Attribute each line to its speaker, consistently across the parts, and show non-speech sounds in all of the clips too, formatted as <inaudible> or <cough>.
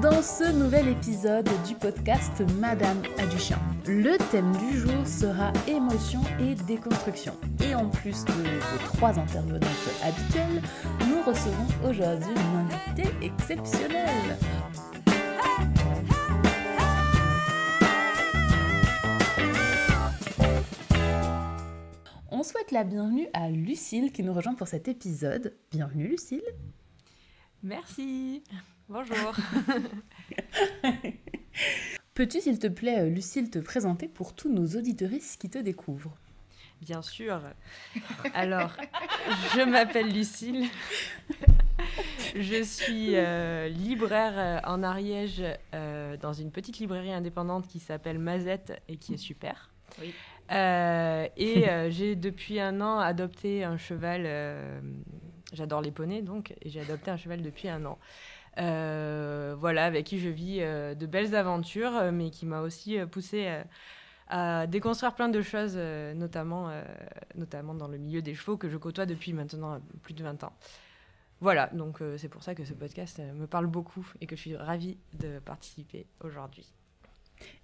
Speaker 1: dans ce nouvel épisode du podcast Madame a du chien. Le thème du jour sera émotion et déconstruction. Et en plus de vos trois intervenantes habituelles, nous recevons aujourd'hui une invitée exceptionnelle. On souhaite la bienvenue à Lucille qui nous rejoint pour cet épisode. Bienvenue Lucille.
Speaker 2: Merci. Bonjour. <laughs>
Speaker 1: Peux-tu, s'il te plaît, Lucille, te présenter pour tous nos auditoristes qui te découvrent?
Speaker 2: Bien sûr. Alors, je m'appelle Lucille. je suis euh, libraire euh, en Ariège euh, dans une petite librairie indépendante qui s'appelle Mazette et qui est super.
Speaker 1: Oui.
Speaker 2: et <laughs> j'ai depuis un an adopté un cheval. J'adore les poneys donc, et j'ai adopté un cheval depuis un an. Voilà, avec qui je vis de belles aventures, mais qui m'a aussi poussé à déconstruire plein de choses, notamment, notamment dans le milieu des chevaux que je côtoie depuis maintenant plus de 20 ans. Voilà, donc c'est pour ça que ce podcast me parle beaucoup et que je suis ravie de participer aujourd'hui.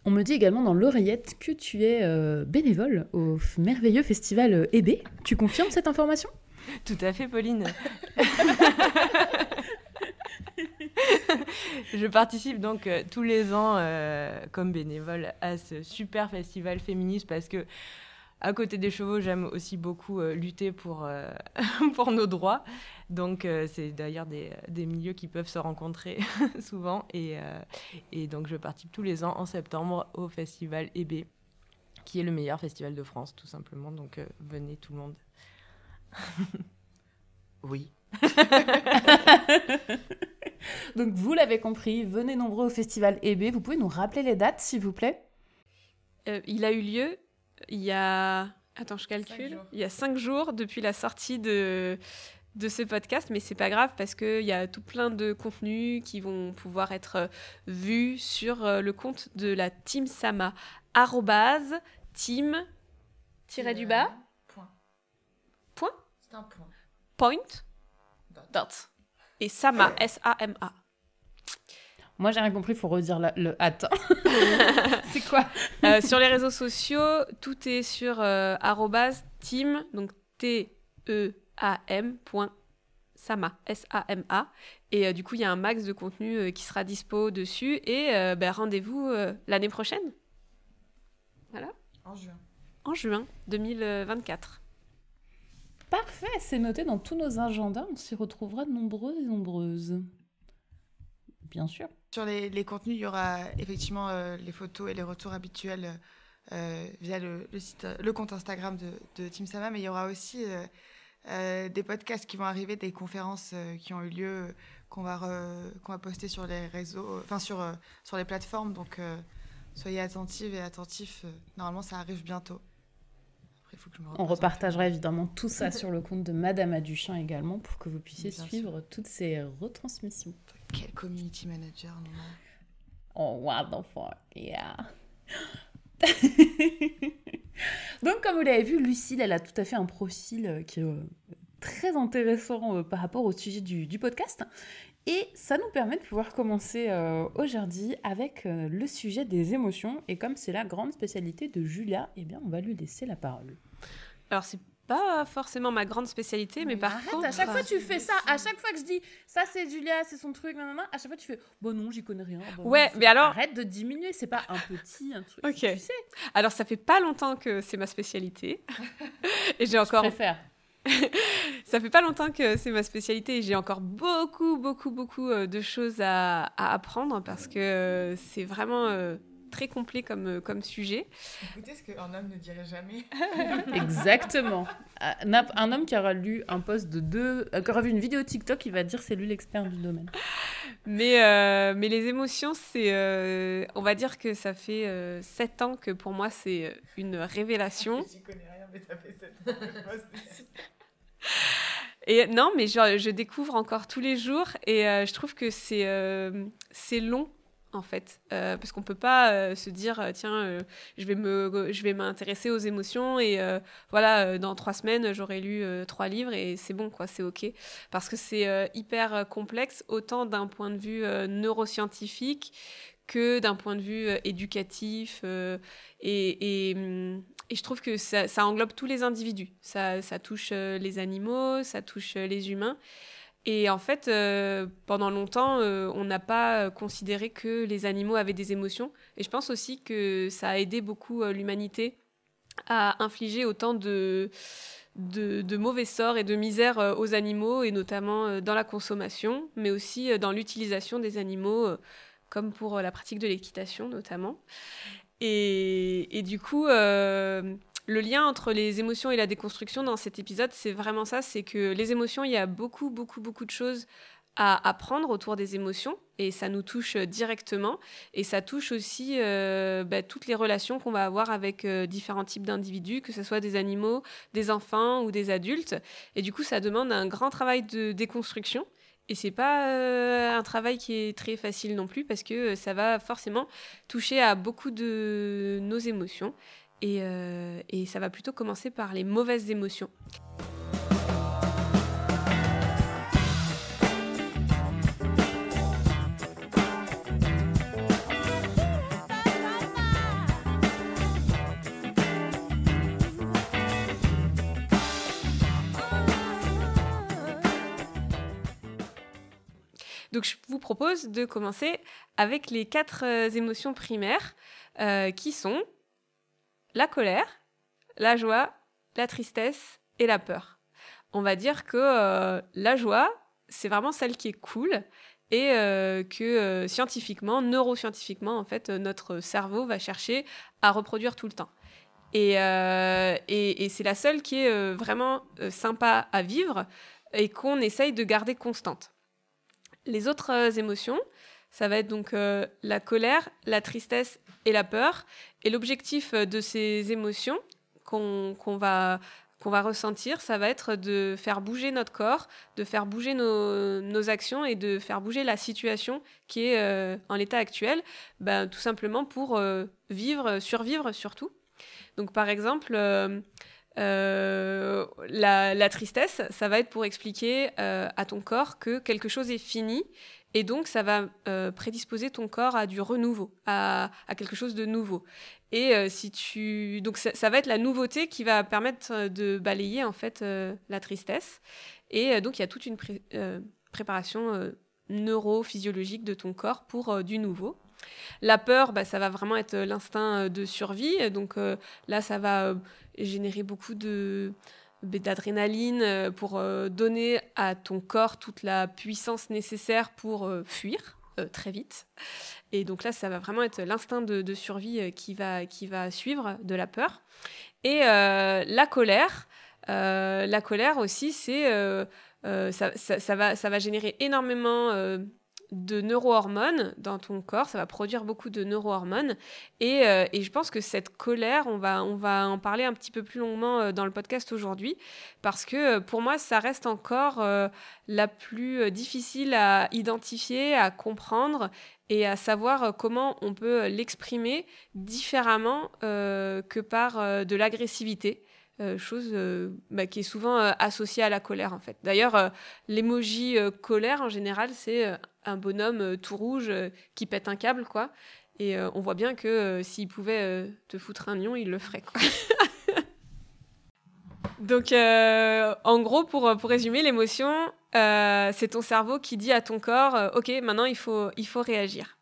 Speaker 1: On me dit également dans l'oreillette que tu es bénévole au merveilleux festival EB. Tu confirmes cette information?
Speaker 2: Tout à fait, Pauline. <laughs> <laughs> je participe donc euh, tous les ans euh, comme bénévole à ce super festival féministe parce que à côté des chevaux, j'aime aussi beaucoup euh, lutter pour, <laughs> pour nos droits. Donc, c'est d'ailleurs des, des, milieux qui peuvent se rencontrer <laughs> souvent. Et, et, donc, je participe tous les ans en septembre au festival EB, qui est le meilleur festival de France, tout simplement. Donc, venez tout le monde. oui. <laughs>
Speaker 1: Donc vous l'avez compris, venez nombreux au festival EB. Vous pouvez nous rappeler les dates, s'il vous plaît?
Speaker 3: Euh, Il a eu lieu il y a... Attends, je calcule. Il y a cinq jours depuis la sortie de, de ce podcast, mais c'est pas grave parce qu'il y a tout plein de contenus qui vont pouvoir être vus sur euh, le compte de la Team Sama. Arrobase, team, tiré du bas.
Speaker 4: Point.
Speaker 3: Point
Speaker 4: C'est un point.
Speaker 3: Point. Et Sama, S-A-M-A.
Speaker 1: Moi, j'ai rien compris, il faut redire la- le attends. <laughs> c'est quoi?
Speaker 3: Euh, sur les réseaux sociaux, tout est sur euh, team, donc T-E-A-M point Sama, S-A-M-A. Et euh, du coup, il y a un max de contenu euh, qui sera dispo dessus. Et euh, ben, rendez-vous euh, l'année prochaine,
Speaker 4: En juin.
Speaker 3: en juin 2024.
Speaker 1: Parfait, c'est noté dans tous nos agendas. On s'y retrouvera nombreux et nombreuses. Bien sûr.
Speaker 4: Sur les, contenus, il y aura effectivement euh, les photos et les retours habituels euh, via euh, le compte Instagram de, de Team Sama, mais il y aura aussi des podcasts qui vont arriver, des conférences qui ont eu lieu, qu'on va, qu'on va poster sur les réseaux, enfin sur, sur les plateformes. Donc soyez attentives et attentifs. normalement, ça arrive bientôt. Après, il faut que je me
Speaker 1: On repartagera évidemment tout ça <laughs> sur le compte de Madame Aduchin également pour que vous puissiez
Speaker 4: Bien
Speaker 1: suivre toutes ces retransmissions.
Speaker 4: Quel community manager, non.
Speaker 1: Oh, what the fuck, yeah. <laughs> Donc, comme vous l'avez vu, Lucille, elle a tout à fait un profil euh, qui est euh, très intéressant euh, par rapport au sujet du, du podcast. Et ça nous permet de pouvoir commencer euh, aujourd'hui avec euh, le sujet des émotions. Et comme c'est la grande spécialité de Julia, eh bien, on va lui laisser la parole.
Speaker 3: Alors, c'est pas forcément ma grande spécialité, mais
Speaker 4: Oui,
Speaker 3: par
Speaker 4: arrête,
Speaker 3: contre.
Speaker 1: à chaque fois tu fais ça, à chaque fois que je dis ça c'est Julia, c'est son truc, nanana, à chaque fois tu fais bon non, j'y connais rien. Bon,
Speaker 3: Ouais, mais alors-
Speaker 1: Arrête de diminuer, c'est pas un petit, un truc.
Speaker 3: Ok.
Speaker 1: Tu sais,
Speaker 3: Alors, ça fait pas longtemps que c'est ma spécialité. <laughs> Et j'ai
Speaker 1: je
Speaker 3: encore
Speaker 1: préfère. <laughs>
Speaker 3: Ça fait pas longtemps que c'est ma spécialité et j'ai encore beaucoup, beaucoup, beaucoup euh, de choses à, à apprendre parce que euh, c'est vraiment euh, très complet comme, comme sujet.
Speaker 4: Écoutez ce qu'un homme ne dirait jamais. <laughs>
Speaker 1: Exactement. Un, homme qui aura lu un post de deux, qui aura vu une vidéo TikTok, il va dire c'est lui l'expert du domaine.
Speaker 3: Mais, euh, mais les émotions, c'est, euh, on va dire que ça fait euh, sept ans que pour moi c'est une révélation.
Speaker 4: J'y connais rien, mais ça fait sept ans <laughs>
Speaker 3: Et non, mais je, découvre encore tous les jours et euh, je trouve que c'est euh, long en fait, euh, parce qu'on peut pas se dire tiens je vais me je vais m'intéresser aux émotions et voilà dans trois semaines j'aurai lu trois livres et c'est bon quoi c'est ok. Parce que c'est hyper complexe autant d'un point de vue neuroscientifique que d'un point de vue éducatif et, hum, et, je trouve que ça, englobe tous les individus ça, touche les animaux ça touche les humains et en fait, euh, pendant longtemps, euh, on n'a pas considéré que les animaux avaient des émotions. Et je pense aussi que ça a aidé beaucoup euh, l'humanité à infliger autant de, de, mauvais sorts et de misère aux animaux, et notamment dans la consommation, mais aussi dans l'utilisation des animaux, comme pour la pratique de l'équitation notamment. Et, du coup, le lien entre les émotions et la déconstruction dans cet épisode, c'est vraiment ça, c'est que les émotions, il y a beaucoup, beaucoup, beaucoup de choses à apprendre autour des émotions et ça nous touche directement et ça touche aussi euh, bah, toutes les relations qu'on va avoir avec euh, différents types d'individus, que ce soit des animaux, des enfants ou des adultes. Et du coup, ça demande un grand travail de déconstruction. Et c'est pas euh, un travail qui est très facile non plus parce que ça va forcément toucher à beaucoup de nos émotions. Euh, et, ça va plutôt commencer par les mauvaises émotions. Donc je vous propose de commencer avec les quatre euh, émotions primaires euh, qui sont la colère, la joie, la tristesse et la peur. On va dire que euh, la joie, c'est vraiment celle qui est cool et que scientifiquement, neuroscientifiquement, en fait, notre cerveau va chercher à reproduire tout le temps. Et, et c'est la seule qui est vraiment sympa à vivre et qu'on essaye de garder constante. Les autres émotions, ça va être donc euh, la colère, la tristesse et la peur. Et l'objectif euh, de ces émotions qu'on va, ressentir, ça va être de faire bouger notre corps, de faire bouger nos, actions et de faire bouger la situation qui est euh, en l'état actuel, ben, tout simplement pour vivre, survivre surtout. Donc par exemple, la, la, tristesse, ça va être pour expliquer à ton corps que quelque chose est fini et donc, ça va euh, prédisposer ton corps à du renouveau, à, quelque chose de nouveau. Et euh, si tu, donc ça, va être la nouveauté qui va permettre euh, de balayer en fait la tristesse. Et donc, il y a toute une préparation neurophysiologique de ton corps pour du nouveau. La peur, bah, ça va vraiment être l'instinct de survie. Donc là, ça va générer beaucoup de d'adrénaline euh, pour euh, donner à ton corps toute la puissance nécessaire pour euh, fuir très vite. Et donc là, ça va vraiment être l'instinct de, survie qui, va, suivre de la peur. Et la colère, la colère aussi, ça va générer énormément de neurohormones dans ton corps, ça va produire beaucoup de neurohormones. Et, euh, et je pense que cette colère, on va, on va en parler un petit peu plus longuement euh, dans le podcast aujourd'hui, parce que euh, pour moi, ça reste encore la plus difficile à identifier, à comprendre et à savoir comment on peut l'exprimer différemment que par de l'agressivité. chose bah, qui est souvent associée à la colère en fait. D'ailleurs, l'emoji colère en général, c'est un bonhomme euh, tout rouge euh, qui pète un câble, quoi. Et euh, on voit bien que s'il pouvait te foutre un lion, il le ferait, quoi. <laughs> Donc, en gros, pour, pour résumer, l'émotion, c'est ton cerveau qui dit à ton corps, OK, maintenant, il faut, il faut réagir.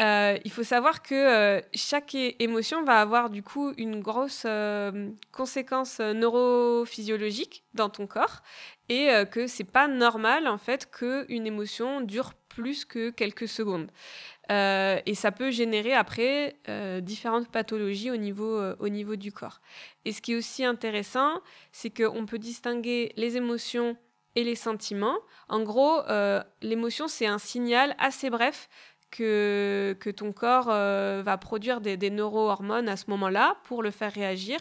Speaker 3: Il faut savoir que chaque émotion va avoir du coup une grosse conséquence neurophysiologique dans ton corps et euh, que c'est pas normal en fait qu'une émotion dure plus que quelques secondes. Euh, et ça peut générer après euh, différentes pathologies au niveau, au niveau du corps. Et ce qui est aussi intéressant, c'est qu'on peut distinguer les émotions et les sentiments. En gros, l'émotion, c'est un signal assez bref que, ton corps euh, va produire des, des neurohormones à ce moment-là pour le faire réagir.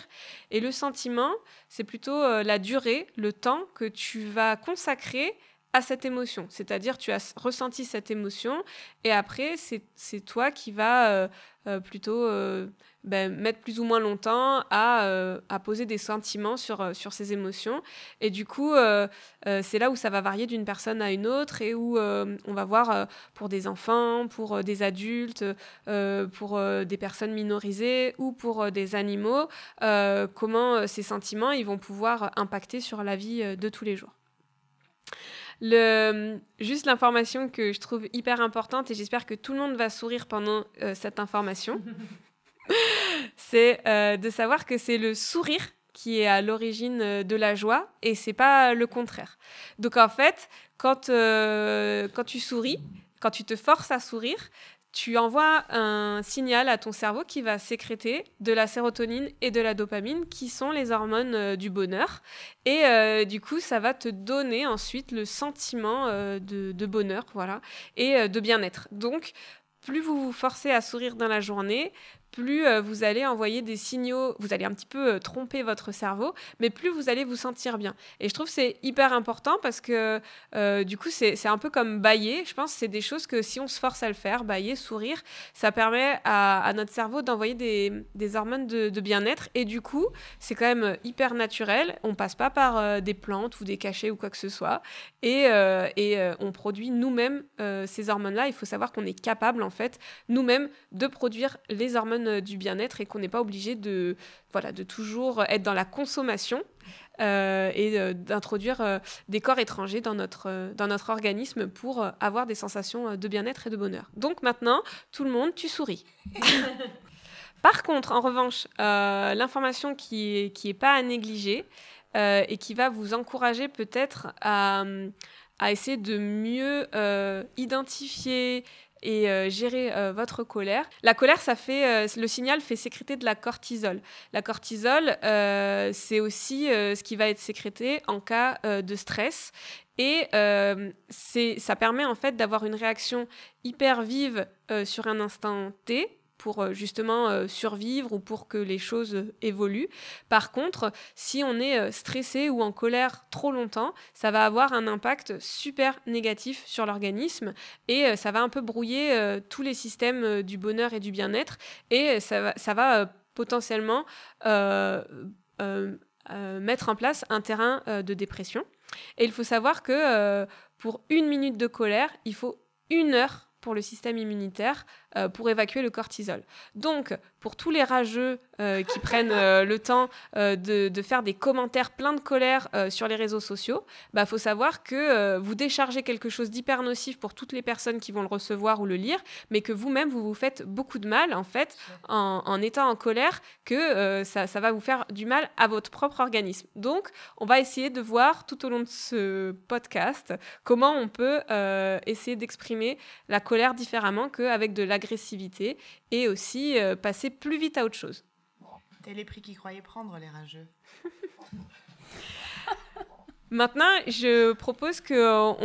Speaker 3: Et le sentiment, c'est plutôt euh, la durée, le temps que tu vas consacrer à cette émotion. C'est-à-dire, tu as ressenti cette émotion et après, c'est toi qui vas euh, euh, plutôt euh, ben, mettre plus ou moins longtemps à, à poser des sentiments sur, sur ces émotions. Et du coup, c'est là où ça va varier d'une personne à une autre et où on va voir pour des enfants, pour des adultes, pour des personnes minorisées ou pour des animaux, comment ces sentiments ils vont pouvoir impacter sur la vie de tous les jours. Le, juste l'information que je trouve hyper importante et j'espère que tout le monde va sourire pendant euh, cette information, <laughs> c'est euh, de savoir que c'est le sourire qui est à l'origine euh, de la joie et c'est pas le contraire. Donc en fait, quand, quand tu souris, quand tu te forces à sourire, tu envoies un signal à ton cerveau qui va sécréter de la sérotonine et de la dopamine, qui sont les hormones euh, du bonheur. Et euh, du coup, ça va te donner ensuite le sentiment euh, de, de, bonheur, voilà, et de bien-être. Donc, plus vous vous forcez à sourire dans la journée, plus euh, vous allez envoyer des signaux, vous allez un petit peu euh, tromper votre cerveau, mais plus vous allez vous sentir bien. Et je trouve c'est hyper important parce que euh, du coup, c'est un peu comme bailler. Je pense c'est des choses que si on se force à le faire, bailler, sourire, ça permet à, notre cerveau d'envoyer des, des, hormones de, bien-être. Et du coup, c'est quand même hyper naturel. On passe pas par des plantes ou des cachets ou quoi que ce soit. Et, et on produit nous-mêmes ces hormones-là. Il faut savoir qu'on est capable, en fait, nous-mêmes, de produire les hormones euh, du bien-être et qu'on n'est pas obligé de, voilà, de toujours être dans la consommation euh, et euh, d'introduire des corps étrangers dans notre, dans notre organisme pour avoir des sensations de bien-être et de bonheur. Donc maintenant, tout le monde, tu souris. <laughs> Par contre, en revanche, l'information qui n'est qui est pas à négliger et qui va vous encourager peut-être à, à, essayer de mieux identifier et euh, gérer euh, votre colère. La colère, ça fait, euh, le signal fait sécréter de la cortisol. La cortisol, c'est aussi ce qui va être sécrété en cas de stress. Et ça permet en fait d'avoir une réaction hyper vive sur un instant T, pour euh, justement euh, survivre ou pour que les choses euh, évoluent. Par contre, si on est stressé ou en colère trop longtemps, ça va avoir un impact super négatif sur l'organisme et ça va un peu brouiller tous les systèmes du bonheur et du bien-être et ça va potentiellement mettre en place un terrain de dépression. Et il faut savoir que pour une minute de colère, il faut une heure pour le système immunitaire euh, pour évacuer le cortisol. Donc, pour tous les rageux euh, qui <laughs> prennent euh, le temps de, de, faire des commentaires pleins de colère sur les réseaux sociaux, il bah, faut savoir que vous déchargez quelque chose d'hyper nocif pour toutes les personnes qui vont le recevoir ou le lire, mais que vous-même, vous vous faites beaucoup de mal, en fait, en, en étant en colère, que ça, ça va vous faire du mal à votre propre organisme. Donc, on va essayer de voir tout au long de ce podcast comment on peut essayer d'exprimer la colère différemment qu'avec de l'agressivité et aussi euh, passer plus vite à autre chose.
Speaker 4: T'es les prix qu'ils croyaient prendre, les rageux. <laughs>
Speaker 3: Maintenant, je propose qu'on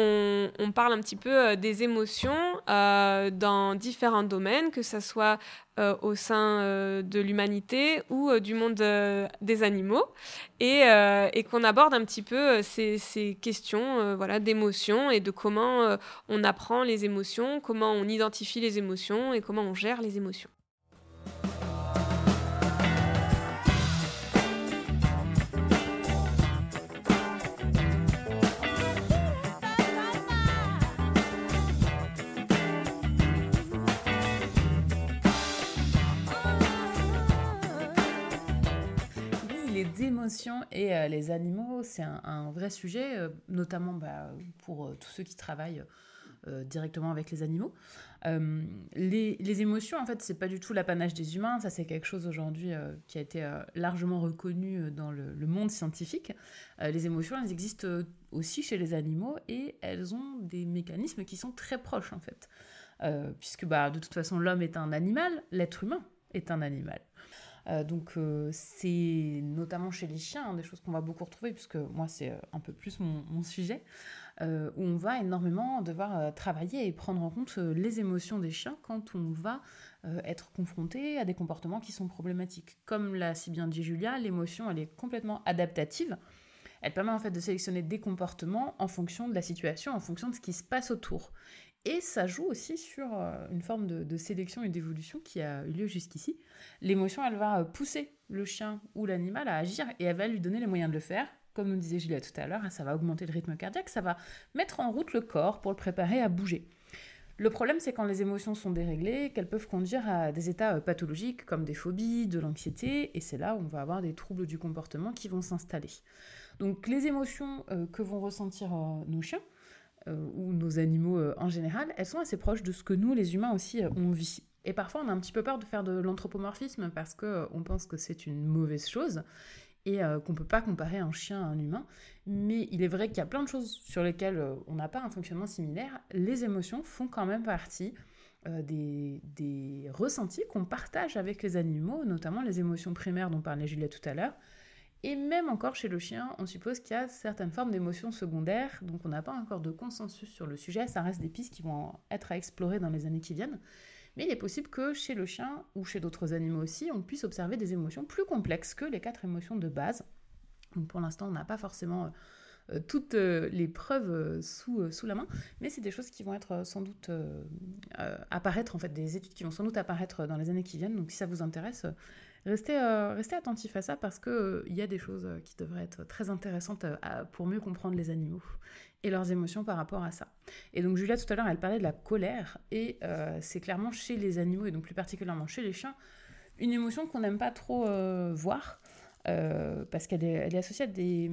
Speaker 3: on parle un petit peu euh, des émotions euh, dans différents domaines, que ce soit euh, au sein euh, de l'humanité ou euh, du monde des animaux, et, et qu'on aborde un petit peu ces, ces questions voilà, d'émotions et de comment on apprend les émotions, comment on identifie les émotions et comment on gère les émotions.
Speaker 1: Et euh, les animaux, c'est un, vrai sujet, euh, notamment bah, pour euh, tous ceux qui travaillent directement avec les animaux. Les, émotions, en fait, c'est pas du tout l'apanage des humains, ça c'est quelque chose aujourd'hui qui a été largement reconnu dans le, le monde scientifique. les émotions, elles existent aussi chez les animaux et elles ont des mécanismes qui sont très proches en fait. puisque bah, de toute façon l'homme est un animal, l'être humain est un animal. Euh, donc euh, c'est notamment chez les chiens hein, des choses qu'on va beaucoup retrouver, puisque moi c'est euh, un peu plus mon, sujet, où on va énormément devoir travailler et prendre en compte les émotions des chiens quand on va être confronté à des comportements qui sont problématiques. Comme l'a si bien dit Julia, l'émotion elle est complètement adaptative. Elle permet en fait de sélectionner des comportements en fonction de la situation, en fonction de ce qui se passe autour. Et ça joue aussi sur euh, une forme de, sélection et d'évolution qui a eu lieu jusqu'ici. L'émotion, elle va pousser le chien ou l'animal à agir et elle va lui donner les moyens de le faire. Comme nous disait Juliette tout à l'heure, ça va augmenter le rythme cardiaque, ça va mettre en route le corps pour le préparer à bouger. Le problème, c'est quand les émotions sont déréglées, qu'elles peuvent conduire à des états euh, pathologiques comme des phobies, de l'anxiété, et c'est là où on va avoir des troubles du comportement qui vont s'installer. Donc les émotions euh, que vont ressentir nos chiens, euh, ou nos animaux euh, en général, elles sont assez proches de ce que nous, les humains aussi, euh, on vit. Et parfois, on a un petit peu peur de faire de l'anthropomorphisme parce qu'on pense que c'est une mauvaise chose et qu'on ne peut pas comparer un chien à un humain. Mais il est vrai qu'il y a plein de choses sur lesquelles on n'a pas un fonctionnement similaire. Les émotions font quand même partie des, des, ressentis qu'on partage avec les animaux, notamment les émotions primaires dont parlait Juliette tout à l'heure, et même encore chez le chien, on suppose qu'il y a certaines formes d'émotions secondaires, donc on n'a pas encore de consensus sur le sujet, ça reste des pistes qui vont être à explorer dans les années qui viennent. Mais il est possible que chez le chien ou chez d'autres animaux aussi, on puisse observer des émotions plus complexes que les quatre émotions de base. Donc pour l'instant, on n'a pas forcément euh, toutes euh, les preuves euh, sous, la main, mais c'est des choses qui vont sans doute apparaître, en fait, des études qui vont sans doute apparaître dans les années qui viennent. Donc si ça vous intéresse, Restez, euh, restez attentifs à ça parce qu'il euh, y a des choses euh, qui devraient être très intéressantes pour mieux comprendre les animaux et leurs émotions par rapport à ça. Et donc Julia tout à l'heure, elle parlait de la colère et c'est clairement chez les animaux et donc plus particulièrement chez les chiens une émotion qu'on n'aime pas trop voir parce qu'elle est, elle est associée à des,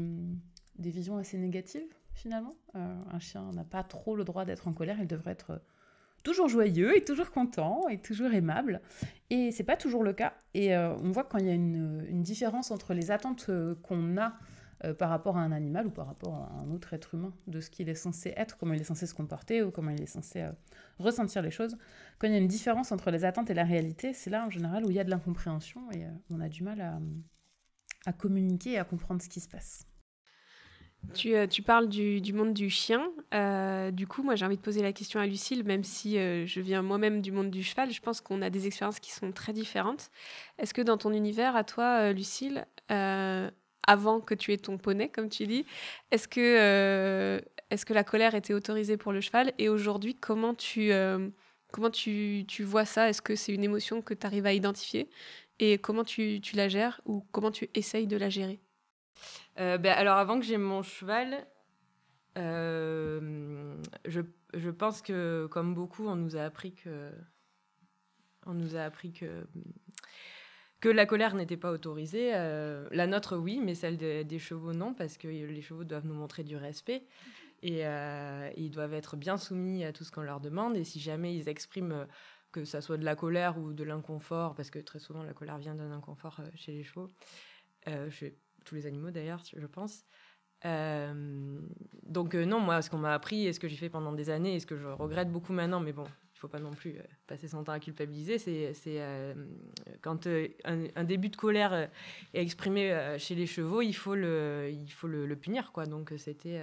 Speaker 1: des visions assez négatives finalement. un chien n'a pas trop le droit d'être en colère, il devrait être toujours joyeux et toujours content et toujours aimable. Et c'est pas toujours le cas. Et euh, on voit quand il y a une, différence entre les attentes euh, qu'on a euh, par rapport à un animal ou par rapport à un autre être humain, de ce qu'il est censé être, comment il est censé se comporter ou comment il est censé ressentir les choses. Quand il y a une différence entre les attentes et la réalité, c'est là en général où il y a de l'incompréhension et on a du mal à communiquer et à comprendre ce qui se passe.
Speaker 3: Tu, euh, tu, parles du, monde du chien. Euh, du coup, moi, j'ai envie de poser la question à Lucille, même si euh, je viens moi-même du monde du cheval, je pense qu'on a des expériences qui sont très différentes. Est-ce que dans ton univers, à toi, Lucille, avant que tu aies ton poney, comme tu dis, est-ce que, la colère était autorisée pour le cheval? Et aujourd'hui, comment tu vois ça? Est-ce que c'est une émotion que tu arrives à identifier? Et comment tu, tu la gères ou comment tu essayes de la gérer?
Speaker 2: Euh, ben, alors, avant que j'ai mon cheval, euh, je, pense que, comme beaucoup, on nous a appris que, on nous a appris que, que la colère n'était pas autorisée. Euh, la nôtre, oui, mais celle des chevaux, non, parce que les chevaux doivent nous montrer du respect. Et ils doivent être bien soumis à tout ce qu'on leur demande. Et si jamais ils expriment que ça soit de la colère ou de l'inconfort, parce que très souvent la colère vient d'un inconfort chez les chevaux, je tous les animaux d'ailleurs, je pense. Euh, donc euh, non, moi, ce qu'on m'a appris et ce que j'ai fait pendant des années et ce que je regrette beaucoup maintenant, mais bon, il faut pas non plus euh, passer son temps à culpabiliser, c'est quand un, début de colère est exprimé chez les chevaux, il faut le, il faut le, punir, quoi. Donc c'était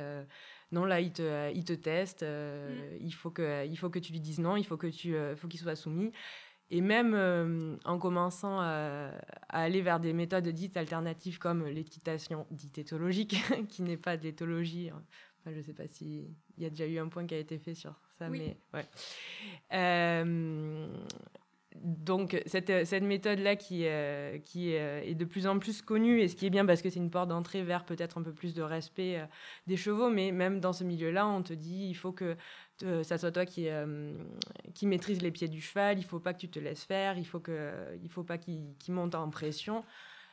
Speaker 2: non, là, il te, il te teste, mm. il, faut que, il faut que tu lui dises non, il faut que tu, faut qu'il soit soumis. Et même euh, en commençant à, aller vers des méthodes dites alternatives comme l'équitation dite éthologique, <laughs> qui n'est pas de l'éthologie. Hein. je ne sais pas s'il y a déjà eu un point qui a été fait sur ça, mais ouais. Euh, donc cette, cette méthode-là qui, euh, qui est de plus en plus connue, et ce qui est bien parce que c'est une porte d'entrée vers peut-être un peu plus de respect des chevaux, mais même dans ce milieu-là, on te dit il faut que euh, ça soit toi qui, euh, qui maîtrise les pieds du cheval, il faut pas que tu te laisses faire, il faut que, il faut pas qu'il monte en pression,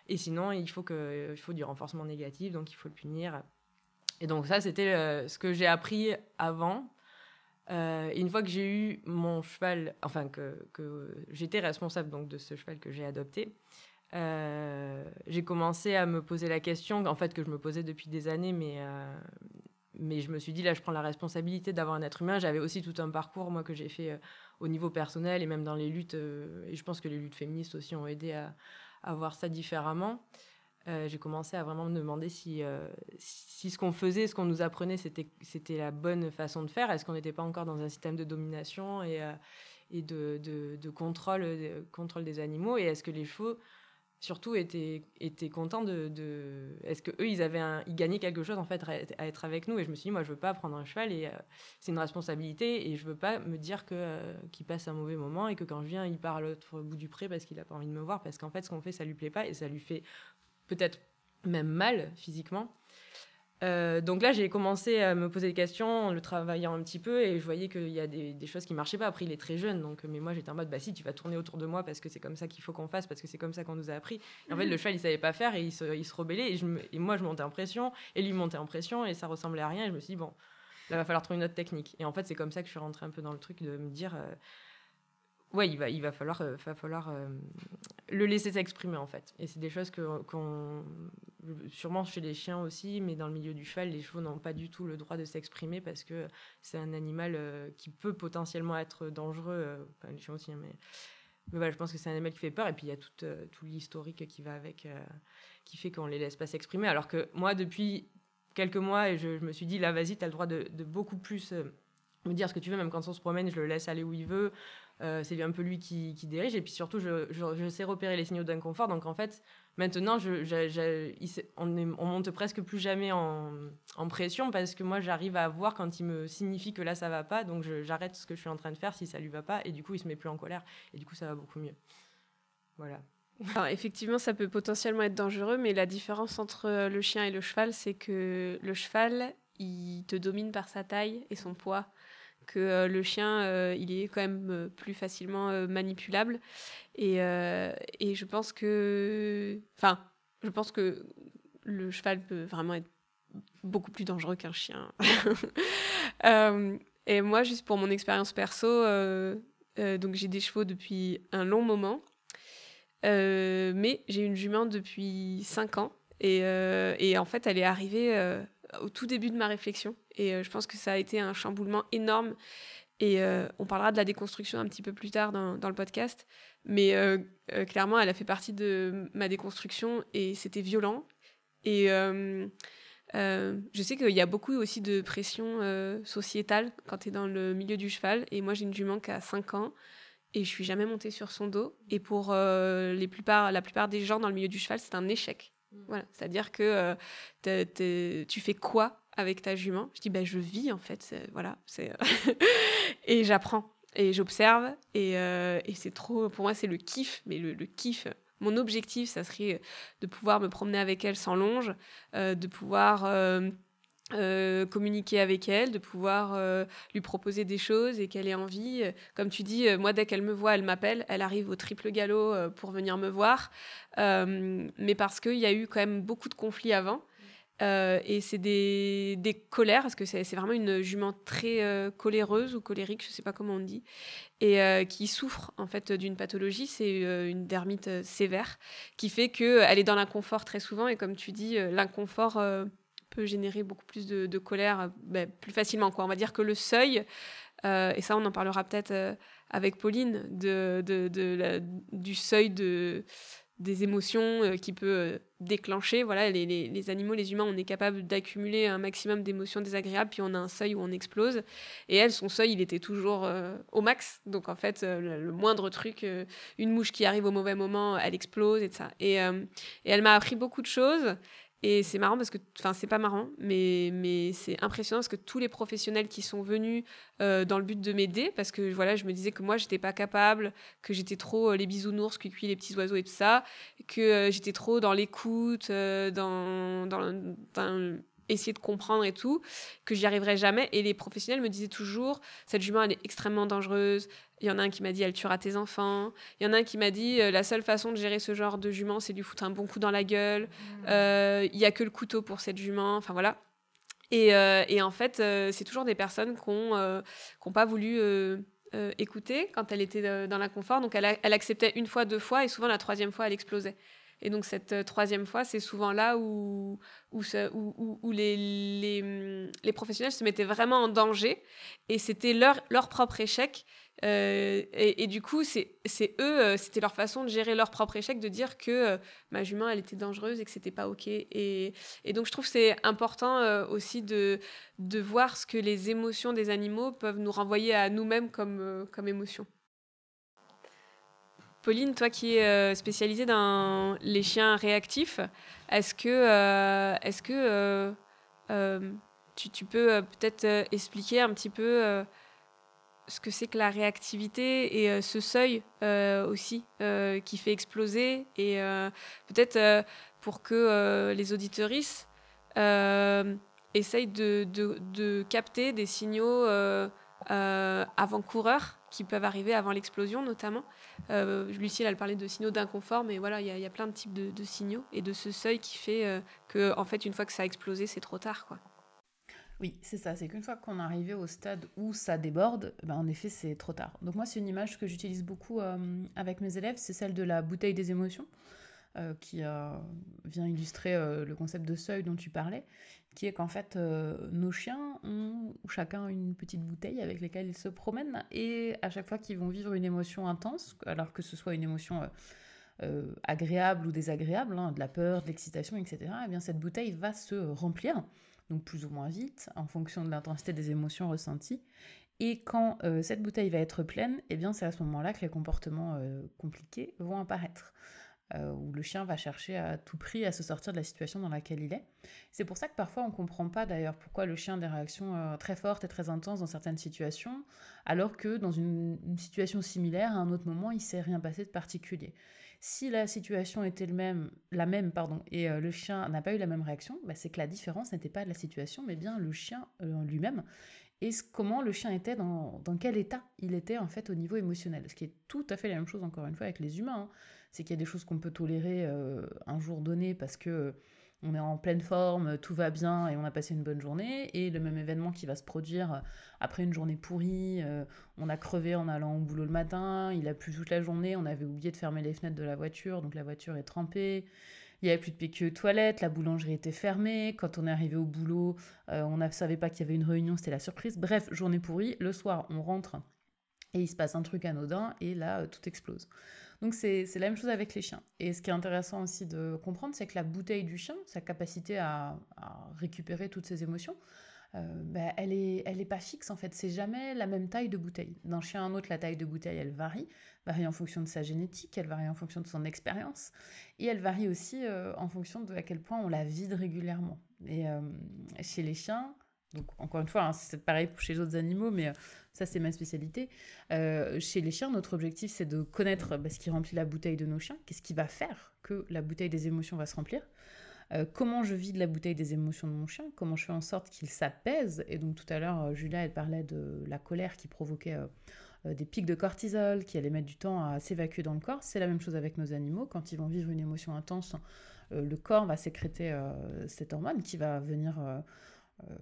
Speaker 2: et sinon il faut que, il faut du renforcement négatif, donc il faut le punir. Et donc ça c'était euh, ce que j'ai appris avant. et une fois que j'ai eu mon cheval, enfin que, que j'étais responsable donc de ce cheval que j'ai adopté, j'ai commencé à me poser la question, en fait que je me posais depuis des années, mais mais je me suis dit, là, je prends la responsabilité d'avoir un être humain. J'avais aussi tout un parcours, moi, que j'ai fait euh, au niveau personnel et même dans les luttes. Euh, et je pense que les luttes féministes aussi ont aidé à, voir ça différemment. Euh, j'ai commencé à vraiment me demander si, si ce qu'on faisait, ce qu'on nous apprenait, c'était, c'était la bonne façon de faire. Est-ce qu'on n'était pas encore dans un système de domination et, de contrôle, de contrôle des animaux? Et est-ce que les chevaux surtout étaient, étaient contents de, est-ce que eux ils avaient ils gagnaient quelque chose en fait à être avec nous? Et je me suis dit moi je veux pas prendre un cheval et euh, c'est une responsabilité et je veux pas me dire que euh, qu'il passe un mauvais moment et que quand je viens il part à l'autre bout du pré parce qu'il a pas envie de me voir parce qu'en fait ce qu'on fait ça lui plaît pas et ça lui fait peut-être même mal physiquement euh, donc là, j'ai commencé à me poser des questions en le travaillant un petit peu et je voyais qu'il y a des, choses qui marchaient pas. Après, il est très jeune, donc mais moi j'étais en mode bah si, tu vas tourner autour de moi parce que c'est comme ça qu'il faut qu'on fasse, parce que c'est comme ça qu'on nous a appris. Et en fait, le cheval il savait pas faire et il se, il se rebellait et, je et, moi je montais en pression et lui montait en pression et ça ressemblait à rien. Et je me suis dit bon, là va falloir trouver une autre technique. Et en fait, c'est comme ça que je suis rentrée un peu dans le truc de me dire euh, ouais, il va, il va falloir, euh, va falloir euh, le laisser s'exprimer en fait. Et c'est des choses que, sûrement chez les chiens aussi, mais dans le milieu du cheval, les chevaux n'ont pas du tout le droit de s'exprimer parce que c'est un animal euh, qui peut potentiellement être dangereux. Enfin, les chiens aussi, hein, mais, je pense que c'est un animal qui fait peur. Et puis il y a tout, tout l'historique qui va avec, qui fait qu'on les laisse pas s'exprimer. Alors que moi, depuis quelques mois, je, me suis dit, là, vas-y, as le droit de beaucoup plus me dire ce que tu veux, même quand on se promène, je le laisse aller où il veut. Euh, c'est un peu lui qui, dirige. Et puis surtout, je, sais repérer les signaux d'inconfort. Donc en fait, maintenant, on, ne monte presque plus jamais en, pression parce que moi, j'arrive à voir quand il me signifie que là, ça va pas. Donc j'arrête ce que je suis en train de faire si ça lui va pas. Et du coup, il se met plus en colère. Et du coup, ça va beaucoup mieux. Voilà.
Speaker 3: effectivement, ça peut potentiellement être dangereux, mais la différence entre le chien et le cheval, c'est que le cheval, il te domine par sa taille et son poids que euh, le chien, euh, il est quand même euh, plus facilement manipulable. Et, et, je pense que... Enfin, je pense que le cheval peut vraiment être beaucoup plus dangereux qu'un chien. <laughs> et moi, juste pour mon expérience perso, donc j'ai des chevaux depuis un long moment. mais j'ai une jument depuis 5 ans. Et, et, en fait, elle est arrivée au tout début de ma réflexion. Et euh, je pense que ça a été un chamboulement énorme. Et euh, on parlera de la déconstruction un petit peu plus tard dans, dans le podcast. Mais euh, clairement, elle a fait partie de ma déconstruction et c'était violent. Et je sais qu'il y a beaucoup aussi de pression sociétale quand tu es dans le milieu du cheval. Et moi, j'ai une jument qui a 5 ans et je suis jamais montée sur son dos. Et pour la plupart des gens dans le milieu du cheval, c'est un échec. Voilà, c'est-à-dire que tu fais quoi avec ta jument? Je dis, ben, je vis en fait, voilà. c'est <laughs> et j'apprends. Et j'observe. Et, euh, et c'est trop, pour moi, c'est le kiff, mais le, kiff. Mon objectif, ça serait de pouvoir me promener avec elle sans longe, euh, de pouvoir euh, communiquer avec elle, de pouvoir lui proposer des choses et qu'elle ait envie. Comme tu dis, moi, dès qu'elle me voit, elle m'appelle, elle arrive au triple galop pour venir me voir. mais parce qu'il y a eu quand même beaucoup de conflits avant. Euh, et c'est des, des, colères, parce que c'est vraiment une jument très euh, coléreuse ou colérique, je ne sais pas comment on dit, et euh, qui souffre en fait d'une pathologie, c'est une dermite sévère, qui fait qu'elle est dans l'inconfort très souvent, et comme tu dis, l'inconfort peut générer beaucoup plus de, colère ben, plus facilement. Quoi. On va dire que le seuil, et ça on en parlera peut-être avec Pauline, de, du seuil de des émotions euh, qui peut euh, déclencher. Voilà, les, les, animaux, les humains, on est capable d'accumuler un maximum d'émotions désagréables, puis on a un seuil où on explose. Et elle, son seuil, il était toujours euh, au max. Donc en fait, le, moindre truc, une mouche qui arrive au mauvais moment, elle explose et ça. Et elle m'a appris beaucoup de choses. Et c'est marrant parce que, enfin, c'est pas marrant, mais, mais c'est impressionnant parce que tous les professionnels qui sont venus euh, dans le but de m'aider, parce que voilà, je me disais que moi, j'étais pas capable, que j'étais trop euh, les bisounours, cuicui, les petits oiseaux et tout ça, que euh, j'étais trop dans l'écoute, dans, dans, dans essayer de comprendre et tout, que j'y arriverais jamais. Et les professionnels me disaient toujours, cette jument, elle est extrêmement dangereuse, il y en a un qui m'a dit elle tuera tes enfants. Il y en a un qui m'a dit euh, la seule façon de gérer ce genre de jument, c'est de lui foutre un bon coup dans la gueule. Mmh. Euh, il y a que le couteau pour cette jument. Enfin voilà. Et, euh, et en fait, c'est toujours des personnes qui n'ont pas voulu écouter quand elle était dans l'inconfort. Donc elle, elle, acceptait une fois, deux fois, et souvent la troisième fois, elle explosait. Et donc cette troisième fois, c'est souvent là où, les, professionnels se mettaient vraiment en danger, et c'était leur, propre échec euh, et, du coup, c'est eux, euh, c'était leur façon de gérer leur propre échec, de dire que euh, ma jument, elle était dangereuse et que c'était pas OK. Et, donc, je trouve c'est important aussi de, voir ce que les émotions des animaux peuvent nous renvoyer à nous-mêmes comme, comme. Pauline, toi qui es spécialisée dans les chiens réactifs, est-ce que, est-ce que tu, tu, peux peut-être expliquer un petit peu ce que c'est que la réactivité et ce seuil aussi qui fait exploser et peut-être pour que les auditeuristes essayent de, de, de, capter des signaux avant-coureurs qui peuvent arriver avant l'explosion notamment. Euh, Lucille, elle parlait de signaux d'inconfort, mais voilà, il y, a plein de types de, signaux et de ce seuil qui fait euh, que, en fait, une fois que ça a explosé, c'est trop tard, quoi.
Speaker 1: Oui, c'est ça. C'est qu'une fois qu'on est arrivé au stade où ça déborde, ben en effet, c'est trop tard. Donc moi, c'est une image que j'utilise beaucoup euh, avec mes élèves, c'est celle de la bouteille des émotions. Euh, qui vient illustrer le concept de seuil dont tu parlais qui est qu'en fait, euh, nos chiens ont chacun une petite bouteille avec laquelle ils se promènent, et à chaque fois qu'ils vont vivre une émotion intense, alors que ce soit une émotion euh, euh, agréable ou désagréable, hein, de la peur, de l'excitation, etc., eh bien cette bouteille va se remplir, donc plus ou moins vite, en fonction de l'intensité des émotions ressenties. Et quand cette bouteille va être pleine, eh bien c'est à ce moment-là que les comportements compliqués vont apparaître. Euh, où le chien va chercher à tout prix à se sortir de la situation dans laquelle il est. C'est pour ça que parfois on ne comprend pas d'ailleurs pourquoi le chien a des réactions euh, très fortes et très intenses dans certaines situations, alors que dans une, situation similaire, à un autre moment, il ne s'est rien passé de particulier. Si la situation était le même, la même pardon, et euh, le chien n'a pas eu la même réaction, bah, c'est que la différence n'était pas la situation, mais bien le chien lui-même et comment le chien était, dans, dans, quel état il était en fait au niveau émotionnel. Ce qui est tout à fait la même chose encore une fois avec les humains. Hein c'est qu'il y a des choses qu'on peut tolérer euh, un jour donné parce que euh, on est en pleine forme, tout va bien et on a passé une bonne journée, et le même événement qui va se produire euh, après une journée pourrie, on a crevé en allant au boulot le matin, il a plu toute la journée, on avait oublié de fermer les fenêtres de la voiture, donc la voiture est trempée, il n'y avait plus de PQ aux toilettes, la boulangerie était fermée, quand on est arrivé au boulot, on ne savait pas qu'il y avait une réunion, c'était la surprise, bref, journée pourrie, le soir on rentre et il se passe un truc anodin, et là tout explose. Donc c'est la même chose avec les chiens. Et ce qui est intéressant aussi de comprendre, c'est que la bouteille du chien, sa capacité à, récupérer toutes ses émotions, euh, bah, elle n'est est pas fixe en fait. C'est jamais la même taille de bouteille. D'un chien à un autre, la taille de bouteille, elle varie. Varie en fonction de sa génétique, elle varie en fonction de son expérience. Et elle varie aussi euh, en fonction de à quel point on la vide régulièrement. Et euh, chez les chiens, donc encore une fois, hein, c'est pareil chez les autres animaux, mais ça, c'est ma spécialité. Euh, chez les chiens, notre objectif, c'est de connaître bah, ce qui remplit la bouteille de nos chiens. Qu'est-ce qui va faire que la bouteille des émotions va se remplir euh, comment je vide la bouteille des émotions de mon chien, comment je fais en sorte qu'il s'apaise. Et donc tout à l'heure, euh, Julia, elle parlait de la colère qui provoquait des pics de cortisol, qui allait mettre du temps à s'évacuer dans le corps. C'est la même chose avec nos animaux. Quand ils vont vivre une émotion intense, le corps va sécréter cette hormone qui va venir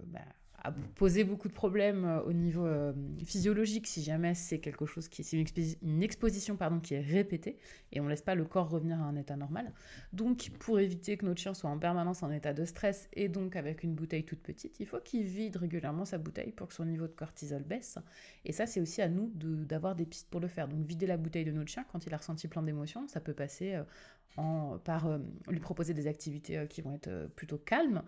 Speaker 1: bah, à poser beaucoup de problèmes euh, au niveau euh, physiologique si jamais c'est quelque chose qui c'est une, exposition pardon qui est répétée et on laisse pas le corps revenir à un état normal. Donc pour éviter que notre chien soit en permanence en état de stress et donc avec une bouteille toute petite, il faut qu'il vide régulièrement sa bouteille pour que son niveau de cortisol baisse. Et ça c'est aussi à nous d'avoir des pistes pour le faire. Donc vider la bouteille de notre chien quand il a ressenti plein d'émotions, ça peut passer par euh, lui proposer des activités euh, qui vont être euh, plutôt calmes.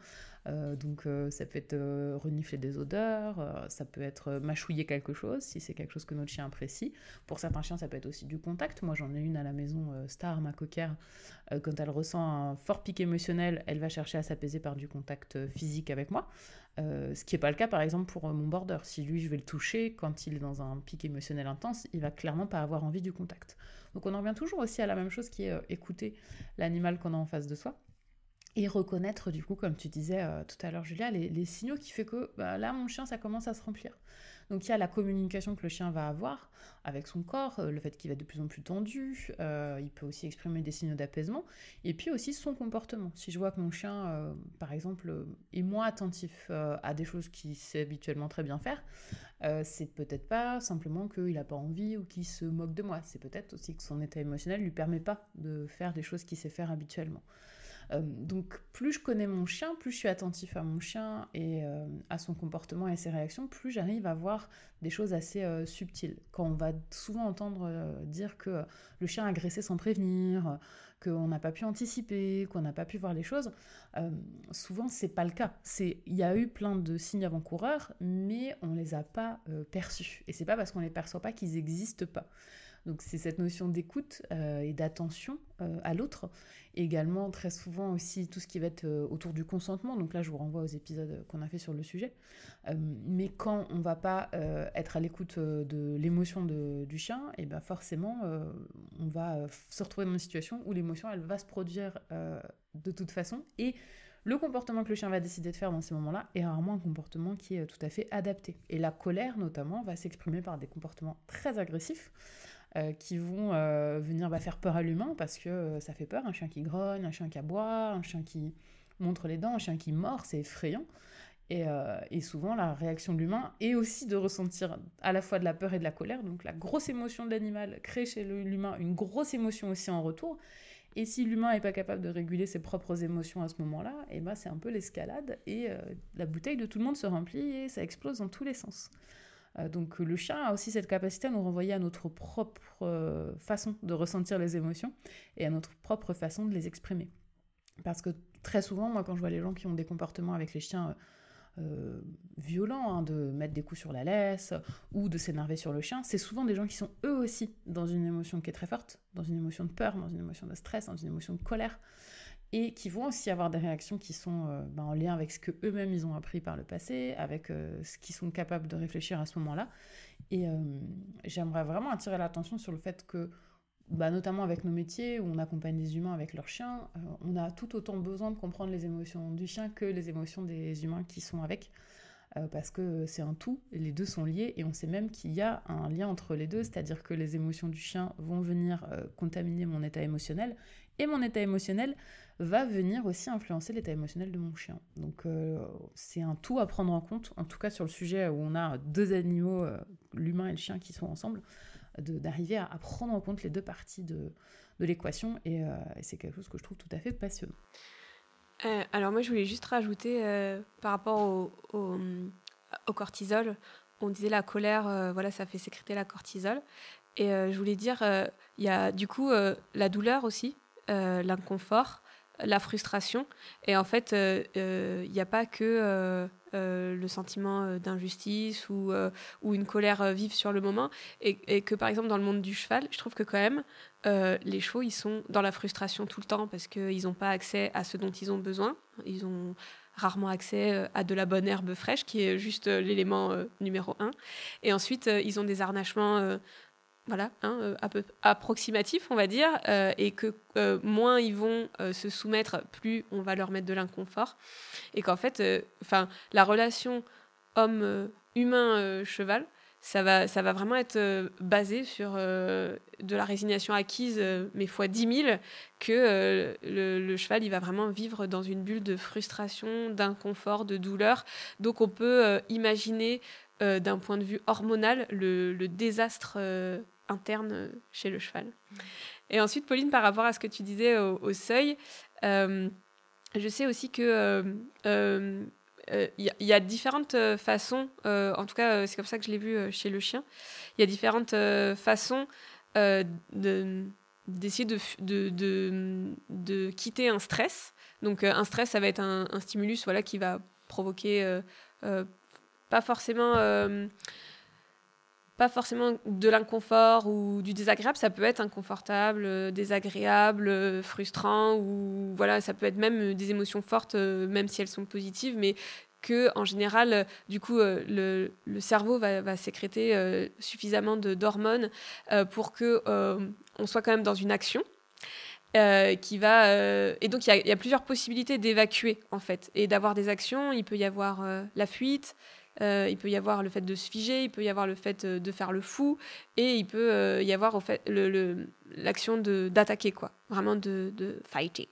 Speaker 1: donc ça peut être renifler des odeurs, ça peut être mâchouiller quelque chose si c'est quelque chose que notre chien apprécie. Pour certains chiens, ça peut être aussi du contact. Moi, j'en ai une à la maison, Star, ma coquère. quand elle ressent un fort pic émotionnel, elle va chercher à s'apaiser par du contact physique avec moi. ce qui n'est pas le cas par exemple pour mon border. Si lui je vais le toucher quand il est dans un pic émotionnel intense, il va clairement pas avoir envie du contact. Donc on en revient toujours aussi à la même chose qui est euh, écouter l'animal qu'on a en face de soi et reconnaître du coup, comme tu disais euh, tout à l'heure Julia, les, signaux qui fait que bah, là mon chien ça commence à se remplir. Donc il y a la communication que le chien va avoir avec son corps, euh, le fait qu'il va de plus en plus tendu, il peut aussi exprimer des signaux d'apaisement, et puis aussi son comportement. Si je vois que mon chien, par exemple, est moins attentif à des choses qu'il sait habituellement très bien faire, euh, c'est peut-être pas simplement qu'il n'a pas envie ou qu'il se moque de moi. C'est peut-être aussi que son état émotionnel ne lui permet pas de faire des choses qu'il sait faire habituellement. Euh, donc plus je connais mon chien, plus je suis attentif à mon chien et euh, à son comportement et ses réactions, plus j'arrive à voir des choses assez subtiles. Quand on va souvent entendre dire que le chien a agressé sans prévenir, qu'on n'a pas pu anticiper, qu'on n'a pas pu voir les choses, euh, souvent c'est pas le cas. C'est il y a eu plein de signes avant-coureurs, mais on les a pas euh, perçus. Et c'est pas parce qu'on les perçoit pas qu'ils n'existent pas. Donc c'est cette notion d'écoute et d'attention à l'autre. Également, très souvent aussi, tout ce qui va être autour du consentement. Donc là, je vous renvoie aux épisodes qu'on a fait sur le sujet. mais quand on va pas être à l'écoute de l'émotion du chien, et ben forcément, on va se retrouver dans une situation où l'émotion, elle va se produire de toute façon. Et le comportement que le chien va décider de faire dans ces moments-là est rarement un comportement qui est tout à fait adapté. Et la colère, notamment, va s'exprimer par des comportements très agressifs euh, qui vont euh, venir bah, faire peur à l'humain parce que euh, ça fait peur. Un chien qui grogne, un chien qui aboie, un chien qui montre les dents, un chien qui mord, c'est effrayant. Et, souvent, la réaction de l'humain est aussi de ressentir à la fois de la peur et de la colère. Donc la grosse émotion de l'animal crée chez l'humain une grosse émotion aussi en retour. Et si l'humain n'est pas capable de réguler ses propres émotions à ce moment-là, eh ben c'est un peu l'escalade et la bouteille de tout le monde se remplit et ça explose dans tous les sens. Euh, donc le chien a aussi cette capacité à nous renvoyer à notre propre euh, façon de ressentir les émotions et à notre propre façon de les exprimer. Parce que très souvent, moi quand je vois les gens qui ont des comportements avec les chiens euh, violent hein, de mettre des coups sur la laisse ou de s'énerver sur le chien, c'est souvent des gens qui sont eux aussi dans une émotion qui est très forte, dans une émotion de peur, dans une émotion de stress, dans une émotion de colère, et qui vont aussi avoir des réactions qui sont euh, ben, en lien avec ce que eux-mêmes ils ont appris par le passé, avec euh, ce qu'ils sont capables de réfléchir à ce moment-là. Et j'aimerais vraiment attirer l'attention sur le fait que bah, notamment avec nos métiers où on accompagne des humains avec leurs chiens, euh, on a tout autant besoin de comprendre les émotions du chien que les émotions des humains qui sont avec. Euh, parce que c'est un tout, les deux sont liés, et on sait même qu'il y a un lien entre les deux, c'est-à-dire que les émotions du chien vont venir euh, contaminer mon état émotionnel, et mon état émotionnel va venir aussi influencer l'état émotionnel de mon chien. Donc c'est un tout à prendre en compte, en tout cas sur le sujet où on a deux animaux, l'humain et le chien, qui sont ensemble d'arriver à, prendre en compte les deux parties de, l'équation et, euh, c'est quelque chose que je trouve tout à fait passionnant.
Speaker 3: Euh, alors moi je voulais juste rajouter euh, par rapport au, au, cortisol, on disait la colère, voilà ça fait sécréter la cortisol et je voulais dire il y a du coup la douleur aussi, l'inconfort, la frustration et en fait il n'y a pas que euh, le sentiment euh, d'injustice ou, euh, ou une colère vive sur le moment. Et, que par exemple dans le monde du cheval, je trouve que quand même les chevaux ils sont dans la frustration tout le temps parce qu'ils n'ont pas accès à ce dont ils ont besoin. Ils ont rarement accès à de la bonne herbe fraîche qui est juste l'élément numéro un. Et ensuite ils ont des harnachements voilà, hein, euh, peu approximatif, on va dire, euh, et que euh, moins ils vont se soumettre, plus on va leur mettre de l'inconfort, et qu'en fait, enfin, la relation homme humain cheval, ça va, ça va vraiment être basé sur de la résignation acquise, mais fois 10 000, que le, cheval, il va vraiment vivre dans une bulle de frustration, d'inconfort, de douleur. Donc on peut imaginer d'un point de vue hormonal le désastre interne chez le cheval. Et ensuite, Pauline, par rapport à ce que tu disais au, seuil, euh, je sais aussi que il euh, euh, y, a différentes façons, en tout cas c'est comme ça que je l'ai vu chez le chien, il y a différentes façons de d'essayer de, de, de, de, quitter un stress. Donc un stress, ça va être un, un stimulus voilà, qui va provoquer pas forcément pas forcément de l'inconfort ou du désagréable, ça peut être inconfortable, euh, désagréable, euh, frustrant, ou voilà, ça peut être même euh, des émotions fortes, même si elles sont positives, mais que en général, du coup, le, cerveau va, sécréter suffisamment d'hormones pour que on soit quand même dans une action. qui va et donc il y, a plusieurs possibilités d'évacuer en fait et d'avoir des actions il peut y avoir la fuite euh, il peut y avoir le fait de se figer, il peut y avoir le fait euh, de faire le fou, et il peut euh, y avoir l'action d'attaquer, quoi, vraiment de, de fighter.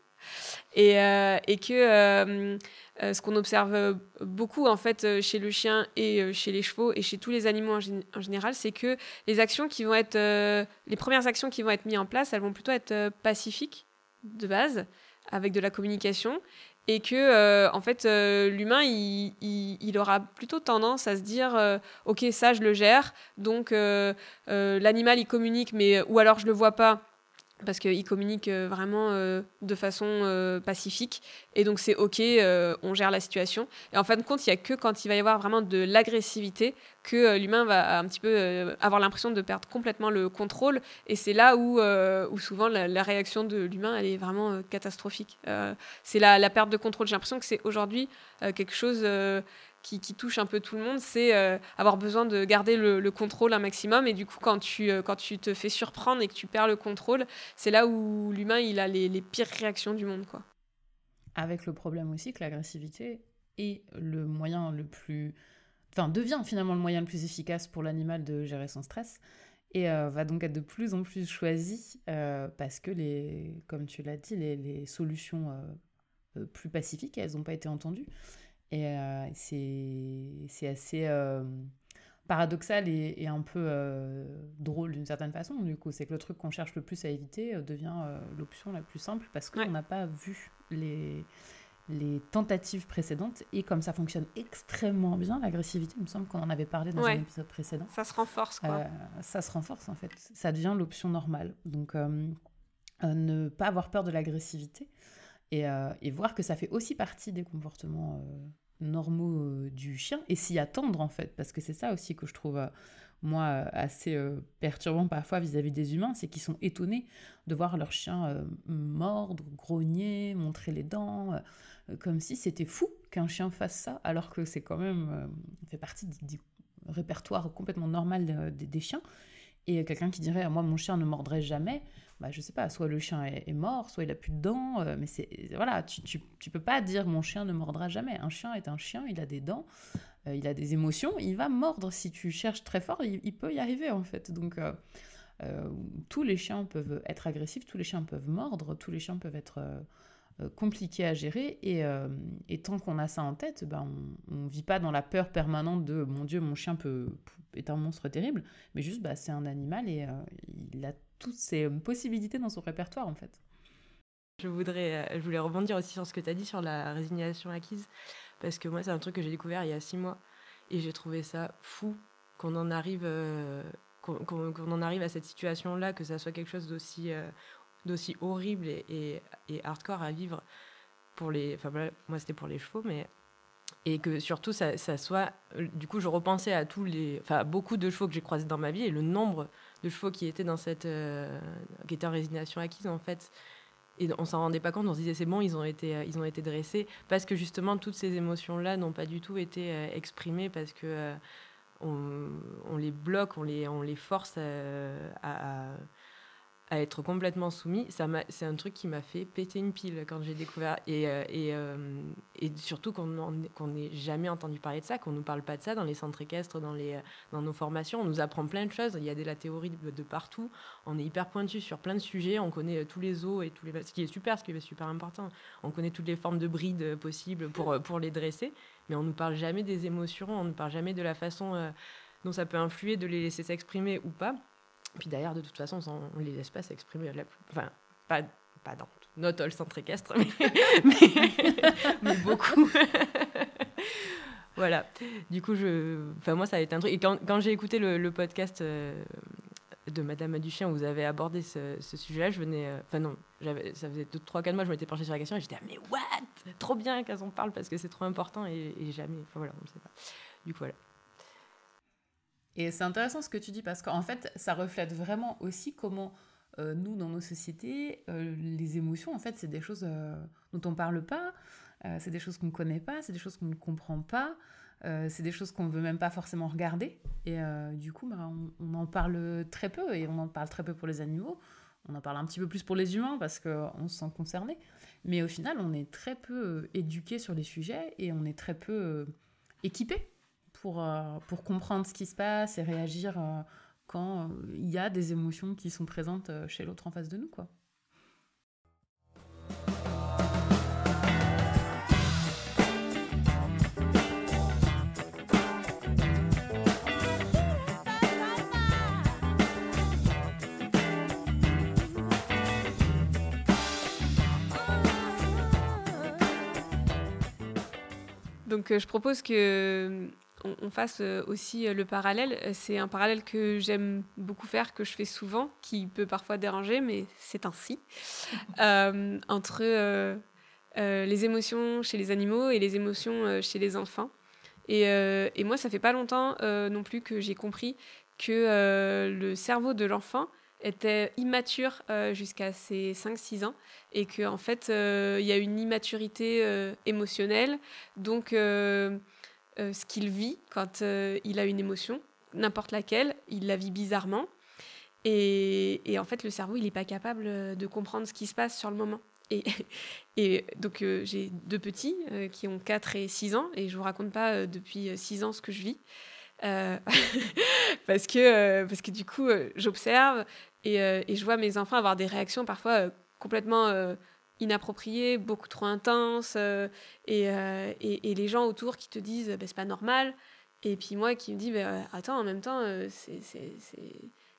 Speaker 3: Et, et que ce qu'on observe beaucoup en fait chez le chien et chez les chevaux et chez tous les animaux en, général, c'est que les actions qui vont être, les premières actions qui vont être mises en place, elles vont plutôt être pacifiques de base, avec de la communication, et que euh, en fait euh, l'humain il, aura plutôt tendance à se dire euh, ok ça je le gère. Donc l'animal il communique mais ou alors je le vois pas parce qu'ils communiquent euh, vraiment euh, de façon euh, pacifique. Et donc c'est OK, on gère la situation. Et en fin de compte, il n'y a que quand il va y avoir vraiment de l'agressivité que l'humain va un petit peu avoir l'impression de perdre complètement le contrôle. Et c'est là où, où souvent la, réaction de l'humain, elle est vraiment catastrophique. c'est la, la, perte de contrôle. J'ai l'impression que c'est aujourd'hui quelque chose qui, touche un peu tout le monde, c'est euh, avoir besoin de garder le, contrôle un maximum. Et du coup, quand tu, euh, quand tu te fais surprendre et que tu perds le contrôle, c'est là où l'humain, il a les, pires réactions du monde. quoi.
Speaker 1: Avec le problème aussi que l'agressivité est le moyen le plus... Enfin, devient finalement le moyen le plus efficace pour l'animal de gérer son stress et euh, va donc être de plus en plus choisi parce que, les, comme tu l'as dit, les, les solutions plus pacifiques, elles n'ont pas été entendues. Et euh, c'est assez euh, paradoxal et, un peu euh, drôle d'une certaine façon. Du coup, c'est que le truc qu'on cherche le plus à éviter devient l'option la plus simple parce qu'on n'a pas vu les, les tentatives précédentes. Et comme ça fonctionne extrêmement bien, l'agressivité, il me semble qu'on en avait parlé dans un épisode précédent.
Speaker 3: Ça se renforce, quoi.
Speaker 1: ça se renforce, en fait. Ça devient l'option normale. Donc, ne pas avoir peur de l'agressivité. Et, et, voir que ça fait aussi partie des comportements normaux euh, du chien et s'y attendre en fait. Parce que c'est ça aussi que je trouve euh, moi assez euh, perturbant parfois vis-à-vis des humains c'est qu'ils sont étonnés de voir leur chien mordre grogner montrer les dents comme si c'était fou qu'un chien fasse ça alors que c'est quand même fait partie du, répertoire complètement normal des chiens. Et quelqu'un qui dirait moi mon chien ne mordrait jamais bah, je sais pas, soit le chien est, mort, soit il a plus de dents, euh, mais c'est voilà, tu, tu, peux pas dire mon chien ne mordra jamais. Un chien est un chien, il a des dents, euh, il a des émotions, il va mordre si tu cherches très fort, il, peut y arriver en fait. Donc euh, tous les chiens peuvent être agressifs, tous les chiens peuvent mordre, tous les chiens peuvent être compliqués à gérer et, tant qu'on a ça en tête, ben on, ne vit pas dans la peur permanente de mon Dieu, mon chien peut, est un monstre terrible, mais juste bah, c'est un animal et il a toutes ces possibilités dans son répertoire en fait.
Speaker 2: Je voudrais, euh, je voulais rebondir aussi sur ce que tu as dit sur la résignation acquise, parce que moi c'est un truc que j'ai découvert il y a six mois et j'ai trouvé ça fou qu'on en arrive, euh, qu'on en arrive à cette situation-là, que ça soit quelque chose d'aussi euh, d'aussi horrible et, et, hardcore à vivre pour les, enfin moi c'était pour les chevaux, mais et que surtout ça, soit du coup je repensais à tous les enfin beaucoup de chevaux que j'ai croisés dans ma vie et le nombre de chevaux qui étaient dans cette euh, qui étaient en résignation acquise en fait. Et on s'en rendait pas compte on se disait c'est bon ils ont été euh, ils ont été dressés parce que justement toutes ces émotions là n'ont pas du tout été euh, exprimées parce que on, les bloque on les on les force à être complètement soumis, c'est un truc qui m'a fait péter une pile quand j'ai découvert. Et, euh, euh, surtout qu'on n'ait jamais entendu parler de ça, qu'on ne nous parle pas de ça dans les centres équestres, dans, les, dans nos formations. On nous apprend plein de choses. Il y a de la théorie de, partout. On est hyper pointu sur plein de sujets. On connaît euh, tous les os et tous les. Ce qui est super, ce qui est super important. On connaît toutes les formes de brides possibles pour les dresser. Mais on ne nous parle jamais des émotions. On ne parle jamais de la façon dont ça peut influer de les laisser s'exprimer ou pas. Puis d'ailleurs, de toute façon, on les laisse pas s'exprimer. Enfin, pas, pas dans not all centre équestre, <laughs> mais, beaucoup. <laughs> voilà. Du coup, je, enfin, moi, ça a été un truc. Et quand, quand j'ai écouté le, podcast euh, de Madame Duchien où vous avez abordé ce, sujet-là, je venais. Euh, enfin, non, ça faisait 3-4 mois, je m'étais penchée sur la question et j'étais, ah, mais what? Trop bien qu'elles en parlent parce que c'est trop important et, et jamais. Enfin, voilà, on ne sait pas. Du coup, voilà.
Speaker 1: Et c'est intéressant ce que tu dis parce qu'en fait, ça reflète vraiment aussi comment euh, nous, dans nos sociétés, euh, les émotions, en fait, c'est des choses euh, dont on ne parle pas, c'est des choses qu'on ne connaît pas, c'est des choses qu'on ne comprend pas, c'est des choses qu'on ne veut même pas forcément regarder. Et du coup, bah, on, en parle très peu et on en parle très peu pour les animaux. On en parle un petit peu plus pour les humains parce qu'on se sent concerné. Mais au final, on est très peu éduqué sur les sujets et on est très peu équipé pour, euh, pour comprendre ce qui se passe et réagir euh, quand euh, il y a des émotions qui sont présentes chez l'autre en face de nous. quoi.
Speaker 3: Donc je propose que on, fasse aussi le parallèle. C'est un parallèle que j'aime beaucoup faire, que je fais souvent, qui peut parfois déranger, mais c'est ainsi. <laughs> entre les émotions chez les animaux et les émotions chez les enfants. Et, et, moi, ça fait pas longtemps non plus que j'ai compris que le cerveau de l'enfant était immature euh, jusqu'à ses 5-6 ans et qu'en en fait, euh, il y a une immaturité euh, émotionnelle. Donc, ce qu'il vit quand il a une émotion, n'importe laquelle, il la vit bizarrement. Et, et en fait, le cerveau, il n'est pas capable de comprendre ce qui se passe sur le moment. Et, <laughs> et donc, j'ai deux petits qui ont 4 et 6 ans, et je ne vous raconte pas depuis 6 ans ce que je vis. <laughs> parce, que, parce que du coup, j'observe, euh, et, je vois mes enfants avoir des réactions parfois euh, complètement euh, inappropriées, beaucoup trop intenses, et, et, les gens autour qui te disent bah, c'est pas normal. Et puis moi qui me dis bah, attends, en même temps, c'est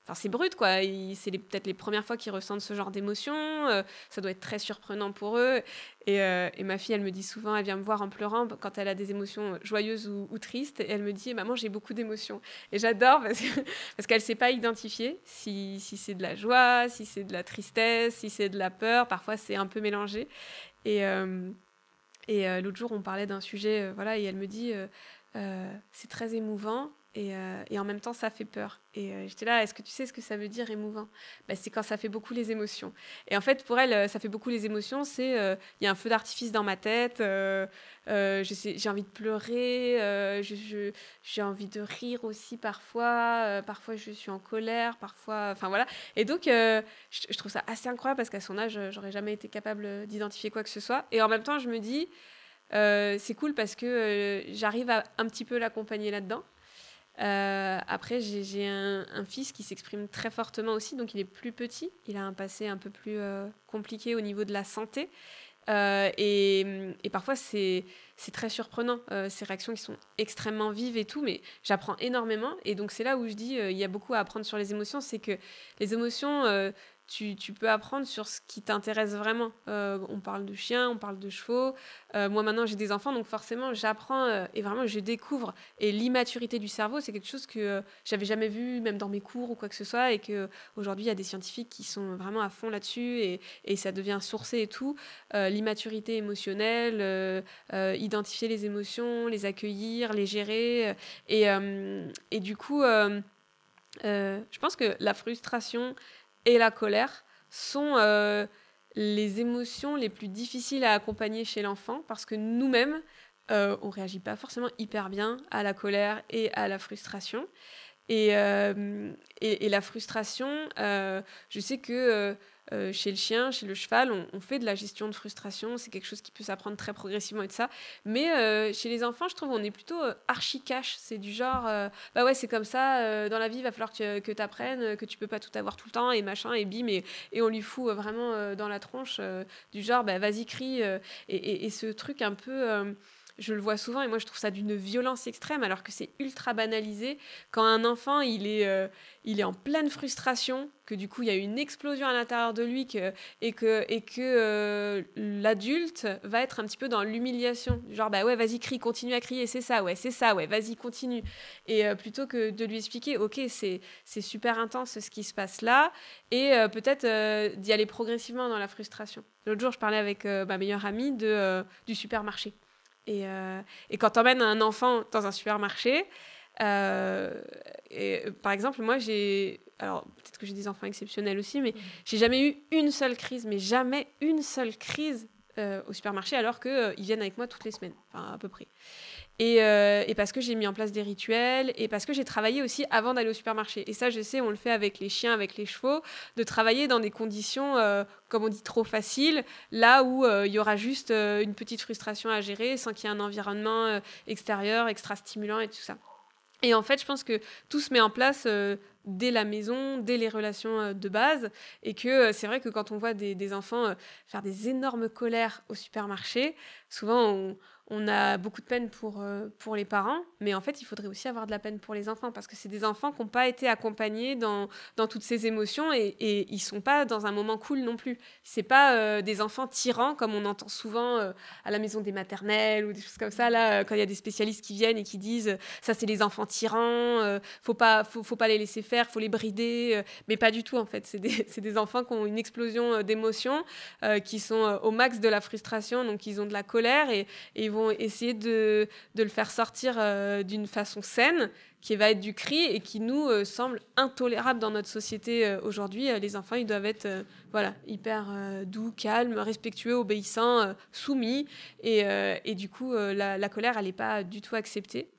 Speaker 3: Enfin, c'est brut, quoi. C'est peut-être les premières fois qu'ils ressentent ce genre d'émotion. Euh, ça doit être très surprenant pour eux. Euh, et, ma fille, elle me dit souvent, elle vient me voir en pleurant quand elle a des émotions joyeuses ou, tristes. Et elle me dit, maman, j'ai beaucoup d'émotions. Et j'adore parce, <laughs> qu'elle ne sait pas identifier si, c'est de la joie, si c'est de la tristesse, si c'est de la peur. Parfois, c'est un peu mélangé. Et, euh, et l'autre jour, on parlait d'un sujet, voilà, et elle me dit, c'est très émouvant euh, et, en même temps, ça fait peur. Et euh, j'étais là, est-ce que tu sais ce que ça veut dire émouvant? Bah, C'est quand ça fait beaucoup les émotions. Et en fait, pour elle, ça fait beaucoup les émotions. C'est, il y a un feu d'artifice dans ma tête, euh, j'ai envie de pleurer, j'ai envie de rire aussi parfois, parfois je suis en colère, parfois, enfin voilà. Et donc, je, trouve ça assez incroyable parce qu'à son âge, j'aurais jamais été capable d'identifier quoi que ce soit. Et en même temps, je me dis, c'est cool parce que j'arrive à un petit peu l'accompagner là-dedans. Euh, après, j'ai un, fils qui s'exprime très fortement aussi, donc il est plus petit. Il a un passé un peu plus euh, compliqué au niveau de la santé. Euh, et, et, parfois, c'est très surprenant, ces réactions qui sont extrêmement vives et tout, mais j'apprends énormément. Et donc, c'est là où je dis, il y a beaucoup à apprendre sur les émotions, c'est que les émotions, tu, peux apprendre sur ce qui t'intéresse vraiment. Euh, on parle de chiens, on parle de chevaux. Euh, moi maintenant j'ai des enfants, donc forcément j'apprends euh, et vraiment je découvre. Et l'immaturité du cerveau, c'est quelque chose que j'avais jamais vu, même dans mes cours ou quoi que ce soit, et que aujourd'hui il y a des scientifiques qui sont vraiment à fond là-dessus et, et, ça devient sourcé et tout. l'immaturité émotionnelle, identifier les émotions, les accueillir, les gérer. Et, et du coup, je pense que la frustration et la colère sont euh, les émotions les plus difficiles à accompagner chez l'enfant parce que nous-mêmes, euh, on réagit pas forcément hyper bien à la colère et à la frustration. Et, euh, et, la frustration, euh, je sais que euh, chez le chien, chez le cheval, on, fait de la gestion de frustration. C'est quelque chose qui peut s'apprendre très progressivement et de ça. Mais euh, chez les enfants, je trouve on est plutôt euh, archi cash. C'est du genre, bah ouais, c'est comme ça. dans la vie, il va falloir que, que tu apprennes, que tu peux pas tout avoir tout le temps et machin et bim. Et, et on lui fout vraiment dans la tronche du genre, bah vas-y, crie. Et, et, ce truc un peu je le vois souvent et moi je trouve ça d'une violence extrême alors que c'est ultra banalisé quand un enfant il est, euh, il est en pleine frustration que du coup il y a une explosion à l'intérieur de lui que, et que, et que euh, l'adulte va être un petit peu dans l'humiliation. Genre bah ouais vas-y crie continue à crier c'est ça ouais c'est ça ouais vas-y continue. Et euh, plutôt que de lui expliquer ok c'est c'est super intense ce qui se passe là et peut-être d'y aller progressivement dans la frustration. L'autre jour je parlais avec ma meilleure amie de, du supermarché et, euh, et quand tu emmènes un enfant dans un supermarché, euh, et, par exemple, moi, j'ai. Alors, peut-être que j'ai des enfants exceptionnels aussi, mais j'ai jamais eu une seule crise, mais jamais une seule crise euh, au supermarché, alors qu'ils ils viennent avec moi toutes les semaines, enfin, à peu près. Euh, et, parce que j'ai mis en place des rituels et parce que j'ai travaillé aussi avant d'aller au supermarché. Et ça, je sais, on le fait avec les chiens, avec les chevaux, de travailler dans des conditions, euh, comme on dit, trop faciles, là où euh, il y aura juste une petite frustration à gérer sans qu'il y ait un environnement extérieur, extra stimulant et tout ça. Et en fait, je pense que tout se met en place dès la maison, dès les relations de base, et que c'est vrai que quand on voit des, des enfants faire des énormes colères au supermarché, souvent on on a beaucoup de peine pour, euh, pour les parents, mais en fait, il faudrait aussi avoir de la peine pour les enfants, parce que c'est des enfants qui n'ont pas été accompagnés dans, dans toutes ces émotions, et, ils sont pas dans un moment cool non plus. C'est pas euh, des enfants tyrans, comme on entend souvent euh, à la maison des maternelles, ou des choses comme ça, là, quand il y a des spécialistes qui viennent et qui disent « ça, c'est les enfants tyrans, faut pas, faut, faut, pas les laisser faire, faut les brider », mais pas du tout, en fait. C'est des, <laughs> des, enfants qui ont une explosion d'émotions, qui sont au max de la frustration, donc ils ont de la colère, et, et vont essayer de, le faire sortir euh, d'une façon saine, qui va être du cri et qui nous euh, semble intolérable dans notre société euh, aujourd'hui. les enfants, ils doivent être voilà, hyper doux, calmes, respectueux, obéissants, soumis. Et, et, du coup, la, la, colère, elle n'est pas du tout acceptée.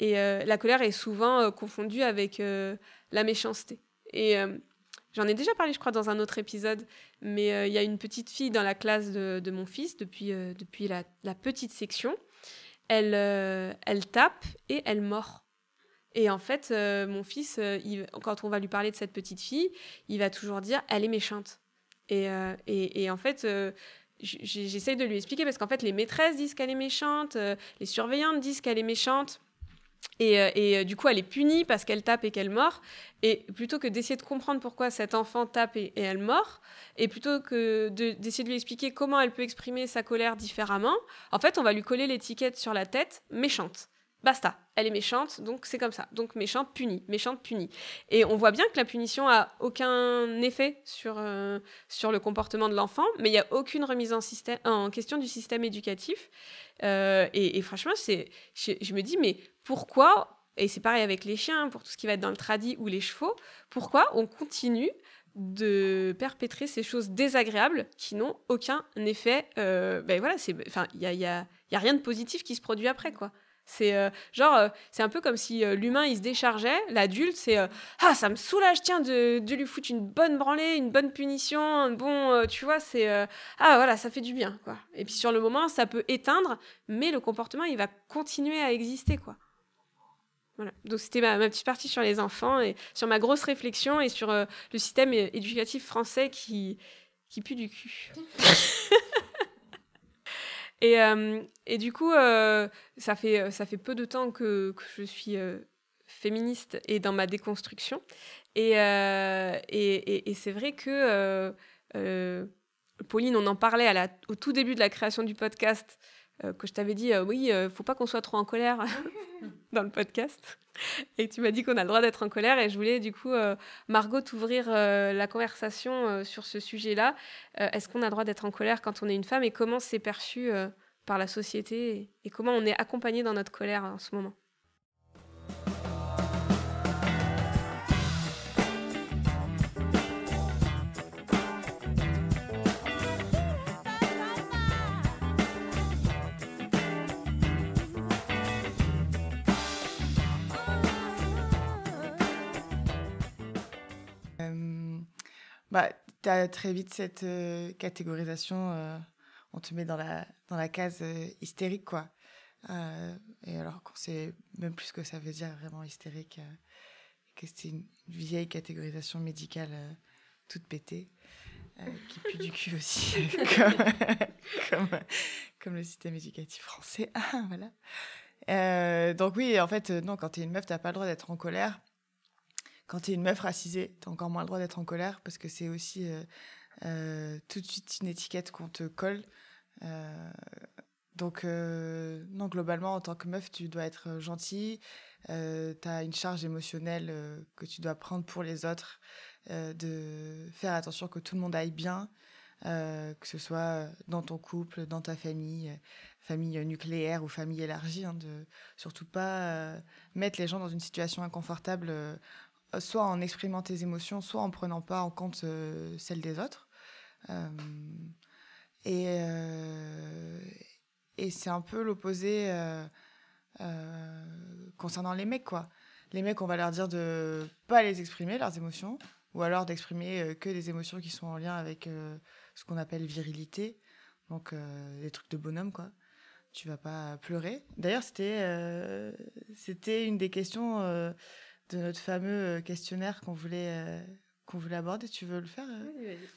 Speaker 3: Et la colère est souvent confondue avec la méchanceté. Et J'en ai déjà parlé, je crois, dans un autre épisode, mais euh, il y a une petite fille dans la classe de, mon fils depuis, euh, depuis la, petite section. Elle, euh, elle tape et elle mord. Et en fait, mon fils, quand on va lui parler de cette petite fille, il va toujours dire elle est méchante. Et, et, et en fait, j'essaye de lui expliquer parce qu'en fait, les maîtresses disent qu'elle est méchante, les surveillantes disent qu'elle est méchante. Et, euh, euh, du coup, elle est punie parce qu'elle tape et qu'elle mord. Et plutôt que d'essayer de comprendre pourquoi cet enfant tape et, elle mord, et plutôt que d'essayer de, lui expliquer comment elle peut exprimer sa colère différemment, en fait, on va lui coller l'étiquette sur la tête méchante. Basta, elle est méchante, donc c'est comme ça. Donc méchante, punie, méchante, punie. Et on voit bien que la punition a aucun effet sur, euh, sur le comportement de l'enfant, mais il n'y a aucune remise en, question du système éducatif. Et, franchement, c'est, je, me dis, mais pourquoi, et c'est pareil avec les chiens, pour tout ce qui va être dans le tradit ou les chevaux, pourquoi on continue de perpétrer ces choses désagréables qui n'ont aucun effet euh, Ben voilà, c'est, il y a, y, a, y a rien de positif qui se produit après, quoi. C'est euh, genre, c'est un peu comme si l'humain il se déchargeait, l'adulte c'est ah ça me soulage tiens de, de, lui foutre une bonne branlée, une bonne punition, bon tu vois c'est ah voilà ça fait du bien quoi. Et puis sur le moment ça peut éteindre, mais le comportement il va continuer à exister quoi. Donc c'était ma, petite partie sur les enfants et sur ma grosse réflexion et sur le système éducatif français qui pue du cul. <laughs> Et, euh, et du coup, euh, ça, fait, peu de temps que, je suis euh, féministe et dans ma déconstruction. Et, c'est vrai que, Pauline, on en parlait au tout début de la création du podcast, que je t'avais dit, oui, il faut pas qu'on soit trop en colère <laughs> <laughs> dans le podcast. Et tu m'as dit qu'on a le droit d'être en colère et je voulais du coup, euh, Margot, t'ouvrir euh, la conversation euh, sur ce sujet-là. Est-ce qu'on a le droit d'être en colère quand on est une femme et comment c'est perçu par la société et comment on est accompagné dans notre colère en ce moment?
Speaker 4: Bah, tu as très vite cette euh, catégorisation. Euh, on te met dans la, dans la case euh, hystérique, quoi. et alors qu'on sait même plus ce que ça veut dire vraiment hystérique, que c'est une vieille catégorisation médicale toute pétée. qui pue du cul <laughs> aussi, <laughs> comme, comme, le système éducatif français. Ah, <laughs> voilà. donc oui, en fait, non, quand tu es une meuf, tu pas le droit d'être en colère quand tu es une meuf racisée, tu as encore moins le droit d'être en colère parce que c'est aussi euh, euh, tout de suite une étiquette qu'on te colle. Euh, donc, non, globalement, en tant que meuf, tu dois être gentille. tu as une charge émotionnelle que tu dois prendre pour les autres, de faire attention que tout le monde aille bien, que ce soit dans ton couple, dans ta famille, famille nucléaire ou famille élargie, hein, de surtout pas mettre les gens dans une situation inconfortable euh, soit en exprimant tes émotions, soit en prenant pas en compte euh, celles des autres. Euh, et, et c'est un peu l'opposé concernant les mecs, quoi. Les mecs, on va leur dire de pas les exprimer, leurs émotions, ou alors d'exprimer que des émotions qui sont en lien avec ce qu'on appelle virilité, donc des trucs de bonhomme, quoi tu vas pas pleurer. D'ailleurs, c'était une des questions de notre fameux euh, questionnaire qu'on voulait, euh, qu'on voulait aborder. Tu veux le faire euh Oui, vas-y.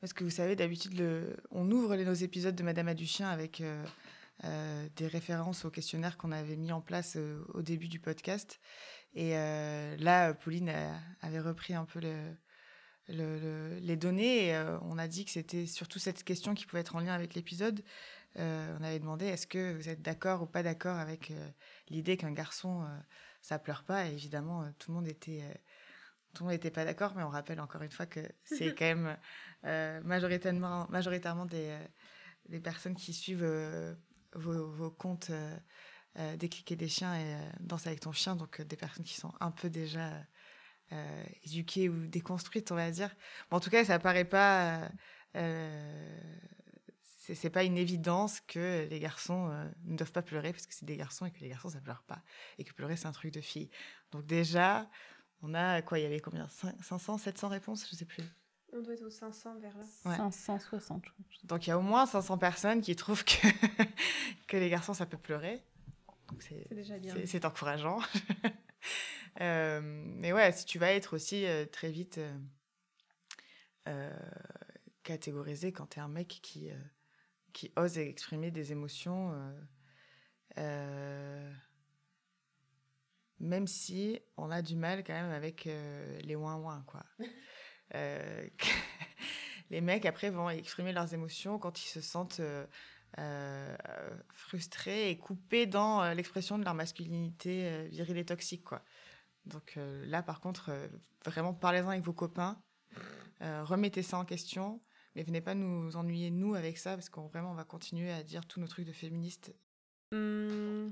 Speaker 4: Parce que vous savez, d'habitude, le... on ouvre les, nos épisodes de Madame a du chien avec, des références au questionnaire qu'on avait mis en place au début du podcast. Et là, Pauline avait repris un peu les données et on a dit que c'était surtout cette question qui pouvait être en lien avec l'épisode. on avait demandé est-ce que vous êtes d'accord ou pas d'accord avec l'idée qu'un garçon ça pleure pas et évidemment tout le monde était tout le monde n'était pas d'accord, mais on rappelle encore une fois que c'est <laughs> quand même euh, majoritairement, majoritairement des, euh, des, personnes qui suivent euh, vos, vos, comptes euh, d'écliquer des chiens et danse avec ton chien, donc des personnes qui sont un peu déjà éduquées ou déconstruites, on va dire. en tout cas, ça paraît pas. C'est pas une évidence que les garçons ne doivent pas pleurer parce que c'est des garçons et que les garçons ça pleure pas et que pleurer c'est un truc de fille. Donc déjà, on a quoi Il y avait combien? 500, 700 réponses? Je sais plus.
Speaker 3: On doit être aux 500 vers là.
Speaker 1: 560, je crois.
Speaker 4: Donc il y a au moins 500 personnes qui trouvent que, <laughs> que les garçons, ça peut pleurer.
Speaker 3: C'est déjà bien.
Speaker 4: C'est encourageant. <laughs> euh, mais ouais, si tu vas être aussi euh, très vite euh, euh, catégorisé quand tu es un mec qui, qui ose exprimer des émotions même si on a du mal quand même avec euh, les ouin-ouin, quoi. <laughs> Euh, <laughs> les mecs, après, vont exprimer leurs émotions quand ils se sentent euh, frustrés et coupés dans l'expression de leur masculinité virile et toxique, quoi. Donc là, par contre, vraiment, parlez-en avec vos copains, remettez ça en question, mais venez pas nous ennuyer, nous, avec ça, parce qu'on vraiment, on va continuer à dire tous nos trucs de féministes.
Speaker 3: Mmh.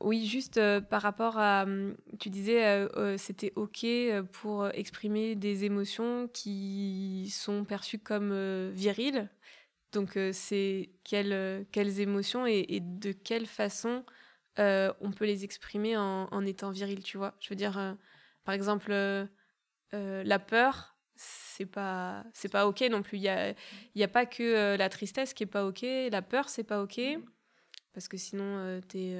Speaker 3: Oui, juste euh, par rapport à, hum, tu disais, euh, euh, c'était OK pour exprimer des émotions qui sont perçues comme viriles. Donc, c'est quelles, quelles émotions et, de quelle façon on peut les exprimer en, étant viril, tu vois. Je veux dire, par exemple, la peur, c'est pas c'est pas ok non plus il y a y a pas que la tristesse qui est pas ok la peur c'est pas ok parce que sinon t'es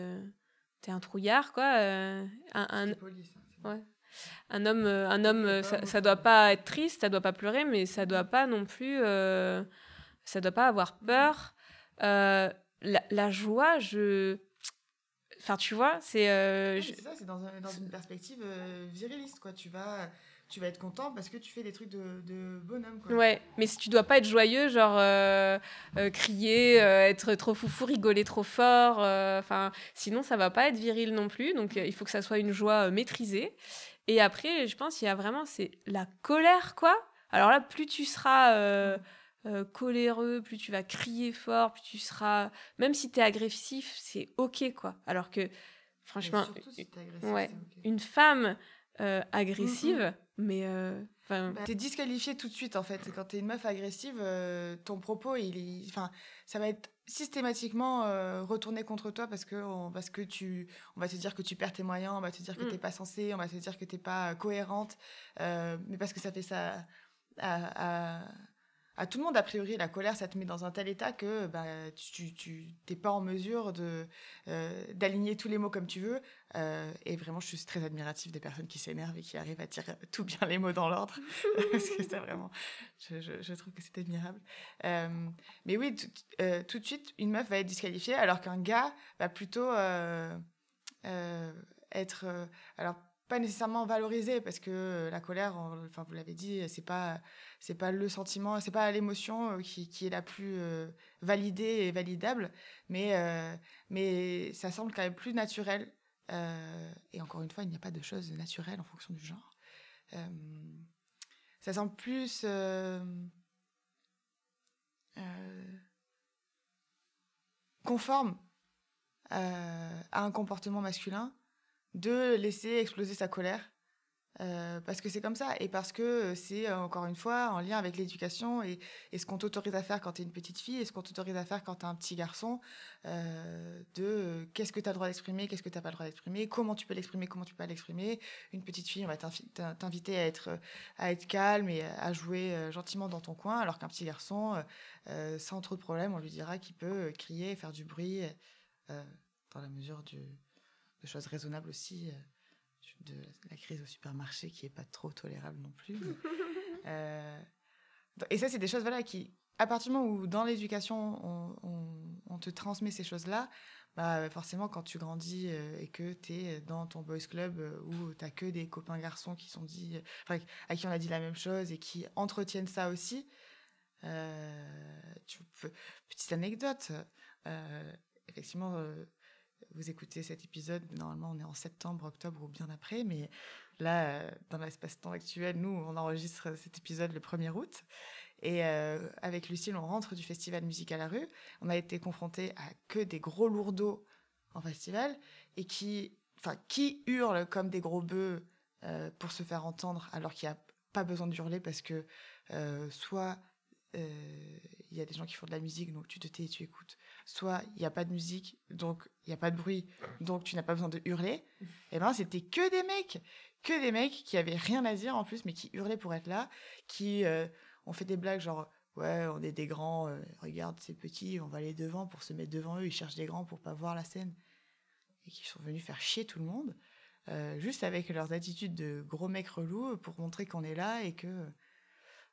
Speaker 3: t'es un trouillard, quoi. Euh, un, un, ouais. un, homme, euh, un homme euh, ça, ça, doit pas être triste, ça doit pas pleurer, mais ça doit pas non plus. ça doit pas avoir peur. La, la, joie, je. Enfin, tu vois, c'est.
Speaker 4: c'est ça, c'est dans, dans, une perspective viriliste, quoi. Tu vas tu vas être content parce que tu fais des trucs de, de bonhomme. Quoi.
Speaker 3: Ouais, mais si tu dois pas être joyeux, genre euh, euh, crier, euh, être trop foufou, rigoler trop fort, enfin, sinon ça va pas être viril non plus. Donc il faut que ça soit une joie maîtrisée. Et après, je pense qu'il y a vraiment c'est la colère, quoi. Alors là, plus tu seras coléreux, plus tu vas crier fort, plus tu seras, même si tu es agressif, c'est ok, quoi. Alors que franchement, ouais, une femme agressive. Mais. Euh,
Speaker 4: bah, t'es disqualifié tout de suite en fait. Quand t'es une meuf agressive, euh, ton propos, il, enfin, ça va être systématiquement euh, retourné contre toi parce que on, parce que tu, on va te dire que tu perds tes moyens, on va te dire que mm. t'es pas censé, on va te dire que t'es pas cohérente, mais parce que ça fait ça à, à tout le monde, a priori, la colère, ça te met dans un tel état que bah, tu n'es pas en mesure de euh, d'aligner tous les mots comme tu veux. Euh, et vraiment, je suis très admirative des personnes qui s'énervent et qui arrivent à dire <laughs> tout bien les mots dans l'ordre. <laughs> Parce que c'est vraiment... Je, trouve que c'est admirable. Euh, mais oui, tout de suite, une meuf va être disqualifiée, alors qu'un gars va plutôt être... alors, pas nécessairement valorisé parce que la colère, enfin vous l'avez dit, c'est pas c'est pas le sentiment, c'est pas l'émotion euh, qui, qui, est la plus euh, validée et validable, mais euh, mais ça semble quand même plus naturel. et encore une fois, il n'y a pas de choses naturelles en fonction du genre. ça semble plus conforme à un comportement masculin de laisser exploser sa colère. Euh, parce que c'est comme ça et parce que c'est euh, encore une fois en lien avec l'éducation et, ce qu'on t'autorise à faire quand tu es une petite fille et ce qu'on t'autorise à faire quand tu es un petit garçon euh, de qu'est-ce que tu as le droit d'exprimer, qu'est-ce que tu n'as pas le droit d'exprimer, comment tu peux l'exprimer, comment tu peux pas l'exprimer. Une petite fille, on va t'inviter à être, à être calme et à jouer gentiment dans ton coin, alors qu'un petit garçon, sans trop de problèmes, on lui dira qu'il peut crier, faire du bruit dans la mesure du, de choses raisonnables aussi, euh, de la crise au supermarché qui est pas trop tolérable non plus. <laughs> Euh, et ça, c'est des choses voilà, qui, à partir du moment où dans l'éducation, on, on te transmet ces choses-là, bah, forcément, quand tu grandis et que tu es dans ton boys club où tu que des copains garçons qui sont dit, à qui on a dit la même chose et qui entretiennent ça aussi, tu peux... petite anecdote, effectivement, vous écoutez cet épisode, normalement on est en septembre, octobre ou bien après, mais là, euh, dans l'espace-temps actuel, nous, on enregistre cet épisode le 1er août. Et euh, avec Lucille, on rentre du festival Musique à la rue. On a été confronté à que des gros lourdeaux en festival et qui, enfin, qui hurlent comme des gros bœufs euh, pour se faire entendre alors qu'il n'y a pas besoin de hurler parce que soit il y a des gens qui font de la musique, donc tu te tais et tu écoutes. Soit il n'y a pas de musique, donc il n'y a pas de bruit, donc tu n'as pas besoin de hurler. Et eh ben c'était que des mecs, que des mecs qui avaient rien à dire en plus, mais qui hurlaient pour être là, qui euh, ont fait des blagues genre ouais on est des grands, euh, regarde ces petits, on va aller devant pour se mettre devant eux, ils cherchent des grands pour pas voir la scène, et qui sont venus faire chier tout le monde, euh, juste avec leurs attitudes de gros mecs relous pour montrer qu'on est là et que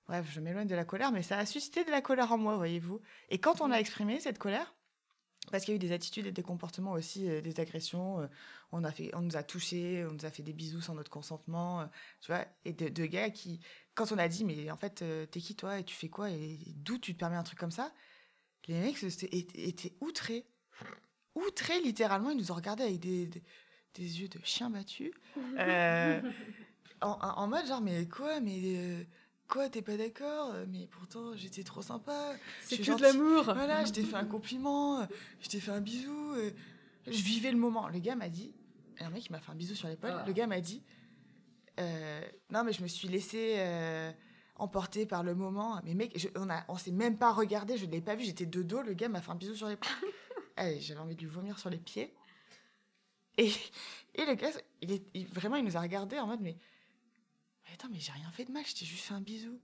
Speaker 4: Bref, je m'éloigne de la colère, mais ça a suscité de la colère en moi, voyez-vous. Et quand on a exprimé cette colère, parce qu'il y a eu des attitudes et des comportements aussi, euh, des agressions, euh, on, a fait, on nous a touchés, on nous a fait des bisous sans notre consentement, euh, tu vois, et de, gars qui, quand on a dit, mais en fait, t'es qui toi et tu fais quoi et, d'où tu te permets un truc comme ça, les mecs étaient, étaient outrés. Outrés, littéralement, ils nous ont regardés avec des, des, yeux de chien battu. <laughs> en, en, mode genre, mais quoi, mais Quoi, t'es pas d'accord? Mais pourtant, j'étais trop sympa.
Speaker 3: C'est que de l'amour.
Speaker 4: Voilà, je t'ai fait un compliment, je t'ai fait un bisou. Je vivais le moment. Le gars m'a dit, un mec qui m'a fait un bisou sur l'épaule, ah. le gars m'a dit, euh, non mais je me suis laissé euh, emporter par le moment. Mais mec, on a, on s'est même pas regardé, je l'ai pas vu, j'étais de dos, le gars m'a fait un bisou sur l'épaule. <laughs> J'avais envie de lui vomir sur les pieds. Et, et le gars, il est, vraiment, il nous a regardé en mode, mais attends, mais j'ai rien fait de mal, je t'ai juste fait un bisou.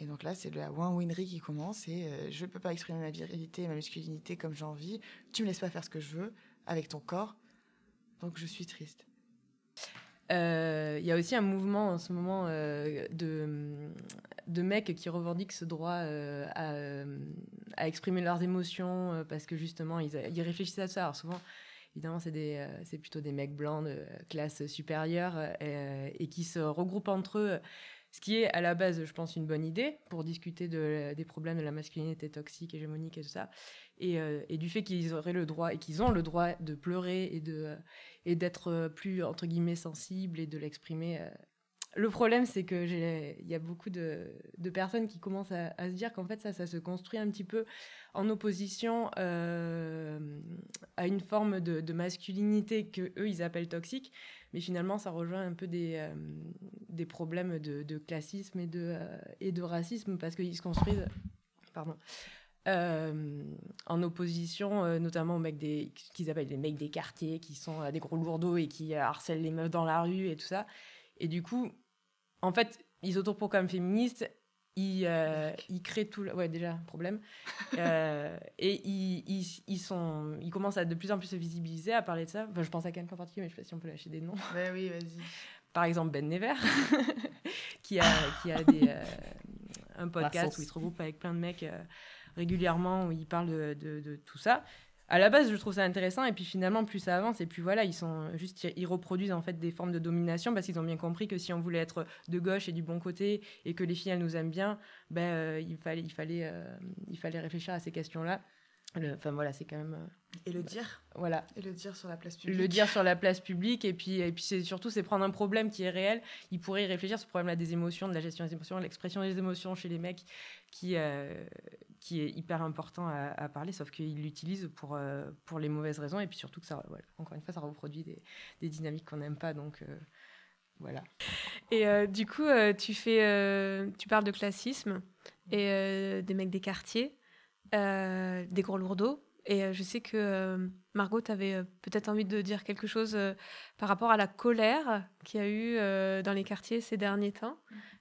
Speaker 4: Et donc là, c'est la win-winnerie qui commence et euh, je ne peux pas exprimer ma virilité et ma masculinité comme j'ai envie. Tu me laisses pas faire ce que je veux avec ton corps. Donc je suis triste.
Speaker 2: Euh, il y a aussi un mouvement en ce moment euh, de, de mecs qui revendiquent ce droit à, à, exprimer leurs émotions parce que justement, ils, ils réfléchissent à ça. Alors souvent, Évidemment, euh, c'est plutôt des mecs blancs de classe supérieure euh, et, qui se regroupent entre eux, ce qui est à la base, je pense, une bonne idée pour discuter de, des problèmes de la masculinité toxique, hégémonique et tout ça, et, euh, du fait qu'ils auraient le droit et qu'ils ont le droit de pleurer et d'être plus, entre guillemets, sensibles et de l'exprimer le problème, c'est que il y a beaucoup de, personnes qui commencent à, se dire qu'en fait ça, se construit un petit peu en opposition euh, à une forme de, masculinité que eux ils appellent toxique, mais finalement ça rejoint un peu des, euh, problèmes de, classisme et de, euh, et de racisme parce qu'ils se construisent, pardon. en opposition notamment aux mecs des qu'ils appellent les mecs des quartiers qui sont des gros lourdeaux et qui harcèlent les meufs dans la rue et tout ça et du coup, en fait, ils s'autoproclament féministes, ils, euh, ils créent tout. Le... Ouais, déjà, problème. <laughs> Euh, et ils, ils, ils, sont, ils commencent à de plus en plus se visibiliser, à parler de ça. Enfin, je pense à quelqu'un en particulier, mais je ne sais pas si on peut lâcher des noms.
Speaker 4: Ouais, oui, vas-y.
Speaker 2: Par exemple, Ben Never, <laughs> qui, a, qui a des, euh, un podcast où il se regroupe avec plein de mecs euh, régulièrement, où il parle de, de, de tout ça à la base, je trouve ça intéressant. Et puis finalement, plus ça avance, et puis voilà, ils sont juste, ils reproduisent en fait des formes de domination parce qu'ils ont bien compris que si on voulait être de gauche et du bon côté et que les filles elles nous aiment bien, ben euh, euh, il fallait réfléchir à ces questions-là. Enfin voilà, c'est quand même. Euh,
Speaker 4: et le dire.
Speaker 2: Voilà.
Speaker 4: Et le dire sur la place publique.
Speaker 2: Le dire sur la place publique et puis et puis c'est surtout c'est prendre un problème qui est réel. Il pourrait y réfléchir ce problème-là des émotions, de la gestion des émotions, l'expression des émotions chez les mecs, qui qui est hyper important à, parler, sauf qu'ils l'utilisent pour, euh, pour les mauvaises raisons, et puis surtout que ça, encore une fois, ça reproduit des, des dynamiques qu'on n'aime pas, donc euh, voilà.
Speaker 3: Et euh, du coup, tu, fais, tu parles de classisme et des mecs des quartiers, des gros lourdeaux, et euh, je sais que euh, Margot, tu avais euh, peut-être envie de dire quelque chose par rapport à la colère qu'il y a eu dans les quartiers ces derniers temps.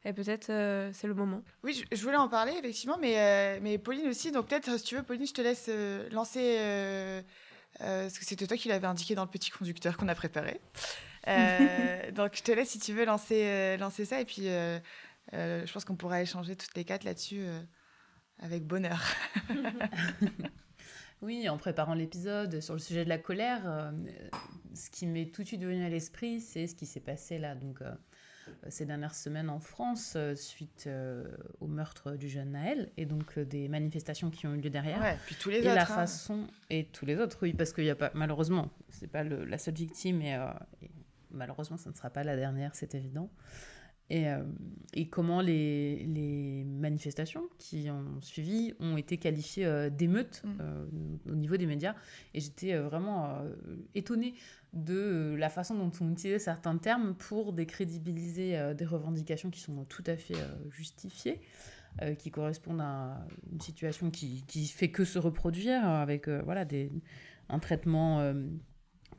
Speaker 3: Et peut-être c'est le moment.
Speaker 4: Oui, je, voulais en parler, effectivement, mais, mais Pauline aussi. Donc peut-être, si tu veux, Pauline, je te laisse lancer, parce que c'était toi qui l'avais indiqué dans le petit conducteur qu'on a préparé. <laughs> donc je te laisse, si tu veux, lancer, lancer ça. Et puis, je pense qu'on pourra échanger toutes les quatre là-dessus. Avec bonheur. <laughs>
Speaker 1: oui, en préparant l'épisode sur le sujet de la colère, ce qui m'est tout de suite venu à l'esprit, c'est ce qui s'est passé là. Donc, ces dernières semaines en France suite au meurtre du jeune Naël et donc des manifestations qui ont eu lieu derrière.
Speaker 4: Ouais, puis tous les
Speaker 1: et
Speaker 4: autres.
Speaker 1: la
Speaker 4: hein.
Speaker 1: façon et tous les autres, oui, parce qu'il y a pas malheureusement, c'est pas le- la seule victime et, euh, et malheureusement, ça ne sera pas la dernière, c'est évident. Et, euh, et comment les, les manifestations qui ont suivi ont été qualifiées euh, d'émeutes
Speaker 4: Mm.
Speaker 1: euh, au niveau des médias. Et j'étais vraiment étonnée de la façon dont on utilisait certains termes pour décrédibiliser des revendications qui sont tout à fait justifiées, euh, qui correspondent à une situation qui, qui fait que se reproduire, avec euh, voilà, des, un traitement euh,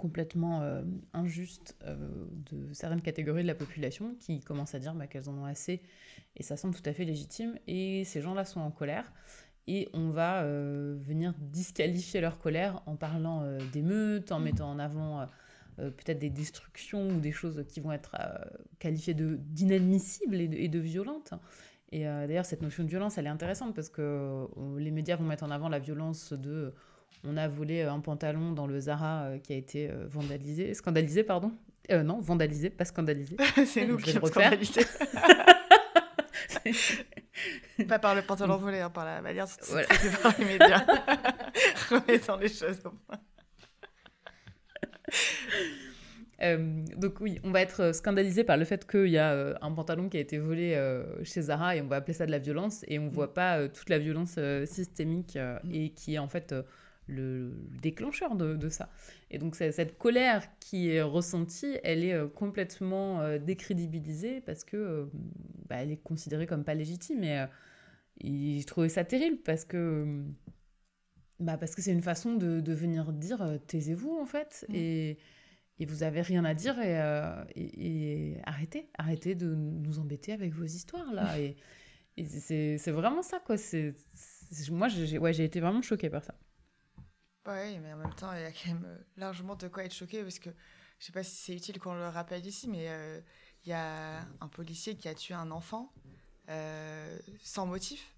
Speaker 1: complètement euh, injuste euh, de certaines catégories de la population qui commencent à dire bah, qu'elles en ont assez, et ça semble tout à fait légitime, et ces gens-là sont en colère. Et on va euh, venir disqualifier leur colère en parlant d'émeutes, en mettant en avant peut-être des destructions ou des choses qui vont être qualifiées d'inadmissibles et, de- et de violentes. Et euh, d'ailleurs, cette notion de violence, elle est intéressante parce que euh, les médias vont mettre en avant la violence de on a volé euh, un pantalon dans le Zara euh, qui a été euh, vandalisé, scandalisé, pardon. Euh, non, vandalisé, pas scandalisé. <laughs>
Speaker 4: c'est nous qui
Speaker 1: le
Speaker 4: sommes scandalisés. <laughs> Pas par le pantalon volé, hein, par la manière dont
Speaker 1: Voilà.
Speaker 4: par les médias. <laughs> Remettons les choses au point.
Speaker 1: Euh, donc oui, on va être scandalisé par le fait qu'il y a euh, un pantalon qui a été volé euh, chez Zara et on va appeler ça de la violence et on voit pas toute la violence systémique
Speaker 4: Mm.
Speaker 1: et qui est en fait le déclencheur de, de ça. Et donc cette colère qui est ressentie, elle est euh, complètement euh, décrédibilisée parce que euh, bah, elle est considérée comme pas légitime et, je trouvais ça terrible parce que bah, parce que c'est une façon de, de venir dire taisez-vous en fait
Speaker 4: Mm.
Speaker 1: et et vous avez rien à dire et, et, et arrêtez, arrêtez de nous embêter avec vos histoires là. <laughs> et c'est vraiment ça quoi. C'est moi j'ai ouais, j'ai été vraiment choquée par ça.
Speaker 4: Ouais, mais en même temps, il y a quand même euh, largement de quoi être choqué parce que je sais pas si c'est utile qu'on le rappelle ici, mais euh, il y a un policier qui a tué un enfant euh, sans motif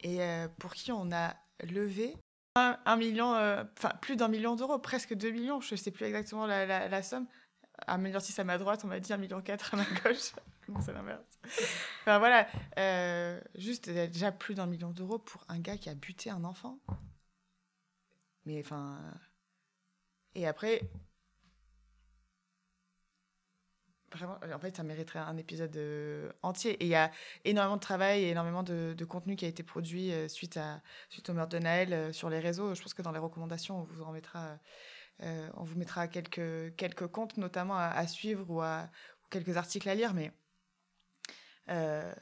Speaker 4: et pour qui on a levé un, million, enfin plus d'un million d'euros, presque deux millions, je sais plus exactement la, la, la somme. Un million six à ma droite, on m'a dit un million quatre à ma gauche. <laughs> c'est l'inverse. Enfin voilà, juste déjà plus d'un million d'euros pour un gars qui a buté un enfant. Mais enfin. Et après. Vraiment, en fait, ça mériterait un épisode euh, entier. Et il y a énormément de travail et énormément de, contenu qui a été produit euh, suite, à, suite au meurtre de Naël euh, sur les réseaux. Je pense que dans les recommandations, on vous en mettra, euh, on vous mettra quelques, quelques comptes, notamment à, suivre ou, à, quelques articles à lire. Mais euh,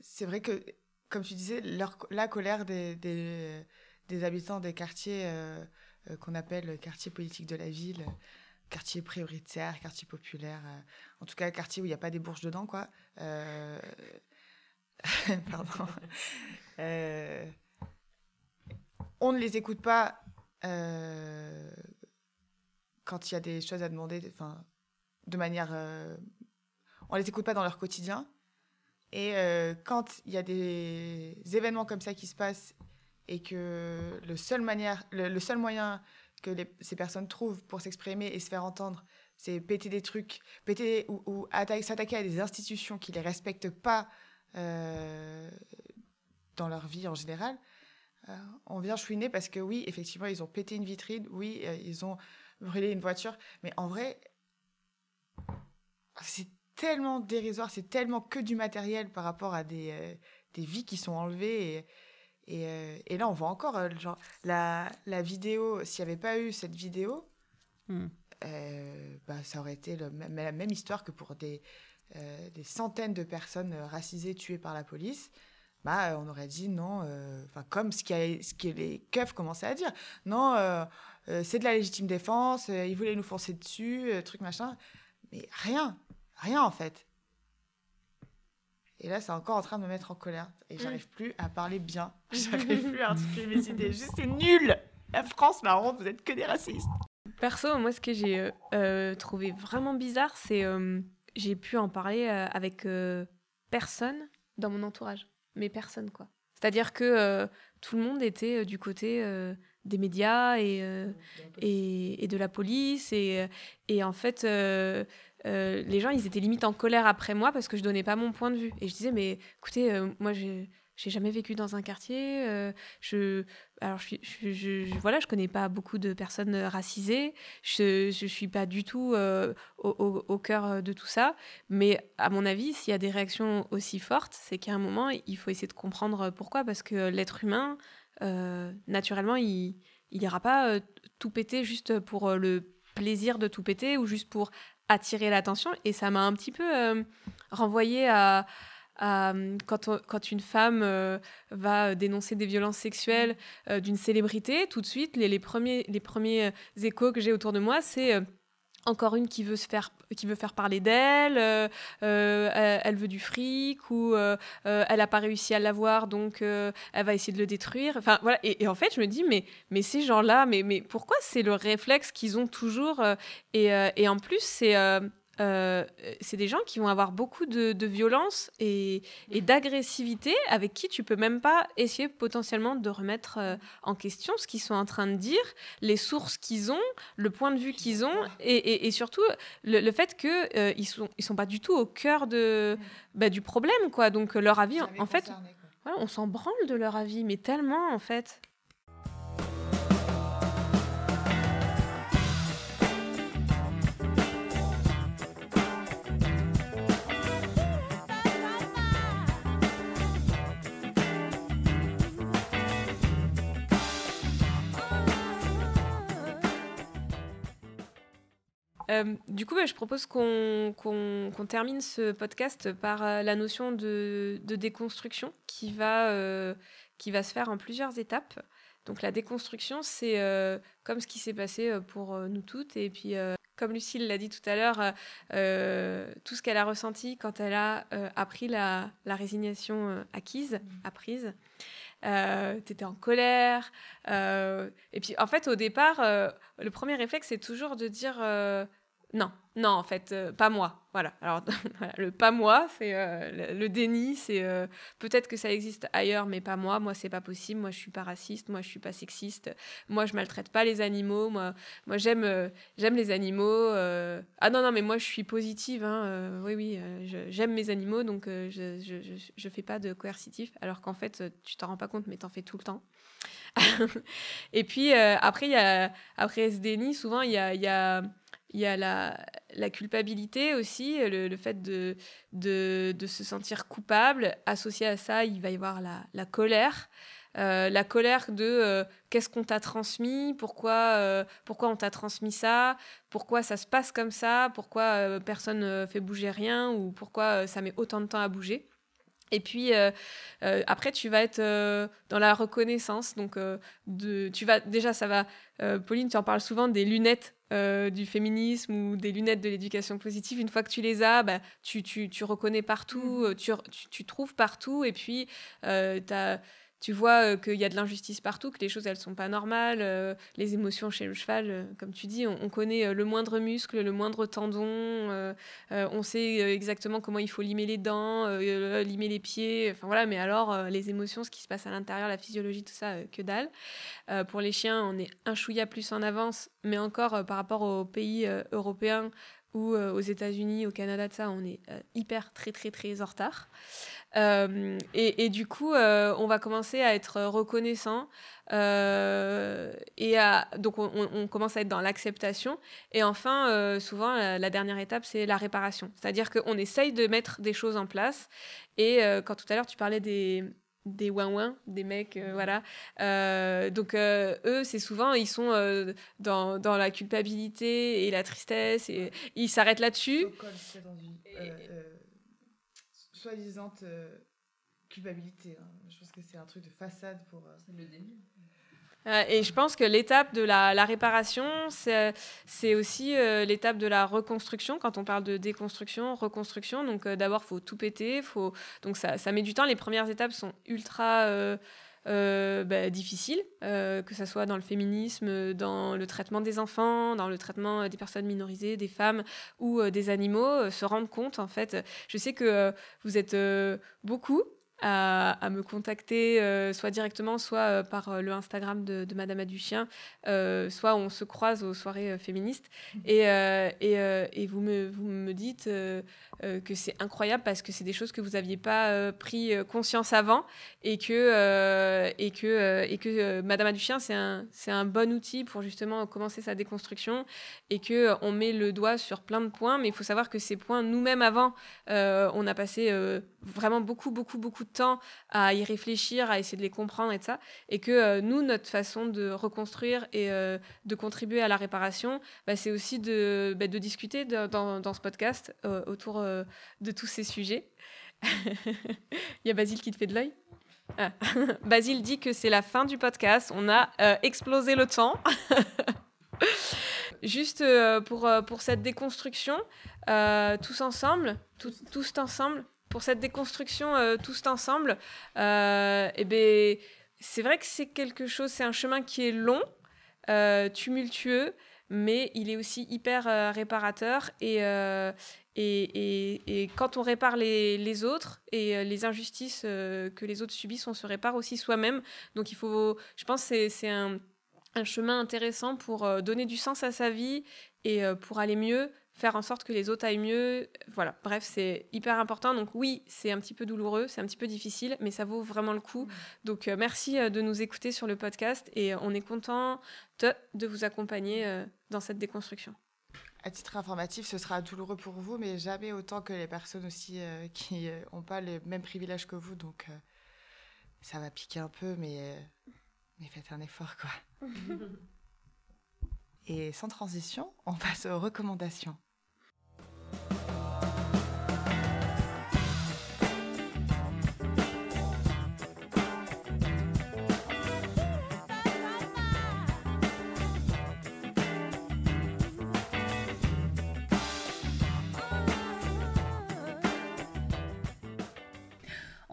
Speaker 4: c'est vrai que, comme tu disais, la colère des, des habitants des quartiers euh, euh, qu'on appelle quartiers politiques de la ville, quartier prioritaire, quartier populaire, euh, en tout cas quartier où il n'y a pas des bourges dedans, quoi. <laughs> Pardon. On ne les écoute pas quand il y a des choses à demander, enfin, de manière... On les écoute pas dans leur quotidien. Et quand il y a des événements comme ça qui se passent et que le seul, manière, le, seul moyen que ces personnes trouvent pour s'exprimer et se faire entendre, c'est péter des trucs, péter ou, ou atta- s'attaquer à des institutions qui les respectent pas euh, dans leur vie en général. euh, on vient chouiner parce que oui, effectivement, ils ont pété une vitrine, oui, euh, ils ont brûlé une voiture, mais en vrai, c'est tellement dérisoire, c'est tellement que du matériel par rapport à des, des vies qui sont enlevées. Et, euh, et là, on voit encore, euh, genre, la, la vidéo, s'il n'y avait pas eu cette vidéo,
Speaker 1: Hmm.
Speaker 4: euh, bah, ça aurait été le la même histoire que pour des, des centaines de personnes racisées tuées par la police. Bah, on aurait dit non, euh, comme ce, qui a- ce que les keufs commençaient à dire. Non, euh, euh, c'est de la légitime défense, ils voulaient nous foncer dessus, truc machin. Mais rien, rien en fait. Et là, c'est encore en train de me mettre en colère. Et j'arrive plus à parler bien. <laughs> J'arrive plus à articuler mes <laughs> idées. Juste, c'est nul La France, la honte, vous êtes que des racistes.
Speaker 3: Perso, moi, ce que j'ai euh, euh, trouvé vraiment bizarre, c'est euh, j'ai pu en parler euh, avec personne dans mon entourage. Mais personne, quoi. C'est-à-dire que tout le monde était du côté des médias et, et, et, de la police. Et, et en fait, les gens, ils étaient limite en colère après moi parce que je donnais pas mon point de vue. Et je disais, mais écoutez, moi, j'ai j'ai jamais vécu dans un quartier. Euh, je, alors, je, je, voilà, je connais pas beaucoup de personnes racisées. Je, je suis pas du tout euh, au, cœur de tout ça. Mais à mon avis, s'il y a des réactions aussi fortes, c'est qu'à un moment, il faut essayer de comprendre pourquoi. Parce que l'être humain, euh, naturellement, il n'ira pas tout péter juste pour le plaisir de tout péter ou juste pour attirer l'attention. Et ça m'a un petit peu renvoyé à euh, quand, quand, une femme euh, va dénoncer des violences sexuelles euh, d'une célébrité, tout de suite, les, les, premiers, les premiers échos que j'ai autour de moi, c'est encore une qui veut se faire qui veut faire parler d'elle, elle, veut du fric ou elle n'a pas réussi à l'avoir donc elle va essayer de le détruire. Enfin voilà et, en fait je me dis mais mais ces gens-là mais mais pourquoi c'est le réflexe qu'ils ont toujours et, en plus c'est euh, c'est des gens qui vont avoir beaucoup de, violence et, d'agressivité avec qui tu peux même pas essayer potentiellement de remettre euh, en question ce qu'ils sont en train de dire, les sources qu'ils ont, le point de vue qu'ils ont et, surtout le, fait qu'ils euh, ils sont, ils sont pas du tout au cœur de, bah, du problème. quoi. Donc leur avis, en, fait, on s'en branle de leur avis, mais tellement en fait. Euh, du coup, je propose qu'on termine ce podcast par euh, la notion de, déconstruction qui va, euh, qui va se faire en plusieurs étapes. Donc la déconstruction, c'est comme ce qui s'est passé pour nous toutes. Et puis, comme Lucille l'a dit tout à l'heure, tout ce qu'elle a ressenti quand elle a appris la, la résignation acquise, mmh. apprise. Euh, tu étais en colère. et puis, en fait, au départ, le premier réflexe, c'est toujours de dire non, non, en fait, euh, pas moi. Voilà. Alors, <laughs> le pas moi, c'est euh, le, déni, c'est euh, peut-être que ça existe ailleurs, mais pas moi. Moi, c'est pas possible. Moi, je suis pas raciste. Moi, je suis pas sexiste. Moi, je maltraite pas les animaux. Moi, moi, j'aime, j'aime les animaux. Ah non, non, mais moi, je suis positive. Hein, oui, oui, j'aime mes animaux, donc je, je, je, fais pas de coercitif. Alors qu'en fait, tu t'en rends pas compte, mais t'en fais tout le temps. <laughs> Et puis après, y a après ce déni, souvent il y a il y a la, culpabilité aussi, le, fait de, se sentir coupable. Associé à ça, il va y avoir la, colère. Euh, la colère de euh, qu'est-ce qu'on t'a transmis, pourquoi, euh, pourquoi on t'a transmis ça, pourquoi ça se passe comme ça, pourquoi personne ne fait bouger rien? Ou pourquoi ça met autant de temps à bouger? Et puis après, tu vas être dans la reconnaissance. Donc, tu vas déjà, ça va. Pauline, tu en parles souvent des lunettes euh, du féminisme ou des lunettes de l'éducation positive, une fois que tu les as, bah, tu, tu, tu reconnais partout, mmh. euh, tu, tu, trouves partout, et puis euh, tu as tu vois euh, qu'il y a de l'injustice partout, que les choses elles sont pas normales, euh, les émotions chez le cheval, euh, comme tu dis, on, connaît le moindre muscle, le moindre tendon, on sait exactement comment il faut limer les dents, limer les pieds, enfin voilà. Mais alors les émotions, ce qui se passe à l'intérieur, la physiologie, tout ça, que dalle. pour les chiens, on est un chouïa plus en avance, mais encore par rapport aux pays européens ou aux États-Unis, au Canada, ça, on est hyper très très très en retard. Euh, et, du coup, euh, on va commencer à être reconnaissant. Euh, et à, donc, on, commence à être dans l'acceptation. Et enfin, souvent, la, dernière étape, c'est la réparation. C'est-à-dire qu'on essaye de mettre des choses en place. Et quand tout à l'heure, tu parlais des des ouin des mecs, voilà. donc eux, c'est souvent, ils sont dans, dans, la culpabilité et la tristesse et ils s'arrêtent là-dessus
Speaker 4: soi-disant euh, culpabilité. Hein. Je pense que c'est un truc de façade pour. Euh, le déni.
Speaker 3: Euh, et je pense que l'étape de la, réparation, c'est aussi l'étape de la reconstruction. Quand on parle de déconstruction, reconstruction, donc d'abord, il faut tout péter. Faut... Donc ça, met du temps. Les premières étapes sont ultra euh, bah, difficiles, euh, que ce soit dans le féminisme, dans le traitement des enfants, dans le traitement des personnes minorisées, des femmes ou euh, des animaux, se rendre compte, en fait. Je sais que vous êtes beaucoup à, me contacter, euh, soit directement, soit euh, par euh, le Instagram de, Madame Aduchien, soit on se croise aux soirées féministes. Mmh. Et, et, et, vous, me, vous me dites que c'est incroyable parce que c'est des choses que vous n'aviez pas pris conscience avant et que, et que, et que Madame Aduchien, c'est un, un bon outil pour justement commencer sa déconstruction et qu'on met le doigt sur plein de points. Mais il faut savoir que ces points, nous-mêmes avant, on a passé vraiment beaucoup, beaucoup, beaucoup de temps à y réfléchir, à essayer de les comprendre et de ça. Et que euh, nous, notre façon de reconstruire et euh, de contribuer à la réparation, bah, c'est aussi de, bah, de discuter dans, dans, ce podcast euh, de tous ces sujets. <laughs> Il y a Basile qui te fait de l'œil? Ah. <laughs> Basile dit que c'est la fin du podcast. On a explosé le temps. <laughs> Juste pour, pour cette déconstruction, tous ensemble, tous ensemble, pour cette déconstruction euh, tous ensemble, euh, eh ben, c'est vrai que c'est quelque chose, c'est un chemin qui est long, euh, tumultueux, mais il est aussi hyper réparateur. Et, et, quand on répare les, autres et les injustices que les autres subissent, on se répare aussi soi-même. Donc il faut, je pense que c'est un, chemin intéressant pour donner du sens à sa vie et pour aller mieux, faire en sorte que les autres aillent mieux. Voilà, bref, c'est hyper important. Donc oui, c'est un petit peu douloureux, c'est un petit peu difficile, mais ça vaut vraiment le coup. Donc euh, merci euh, de nous écouter sur le podcast et on est content de, vous accompagner euh, dans cette déconstruction.
Speaker 4: À titre informatif, ce sera douloureux pour vous, mais jamais autant que les personnes aussi qui n'ont pas les mêmes privilèges que vous. Donc ça va piquer un peu, mais, mais faites un effort, quoi. <laughs> Et sans transition, on passe aux recommandations.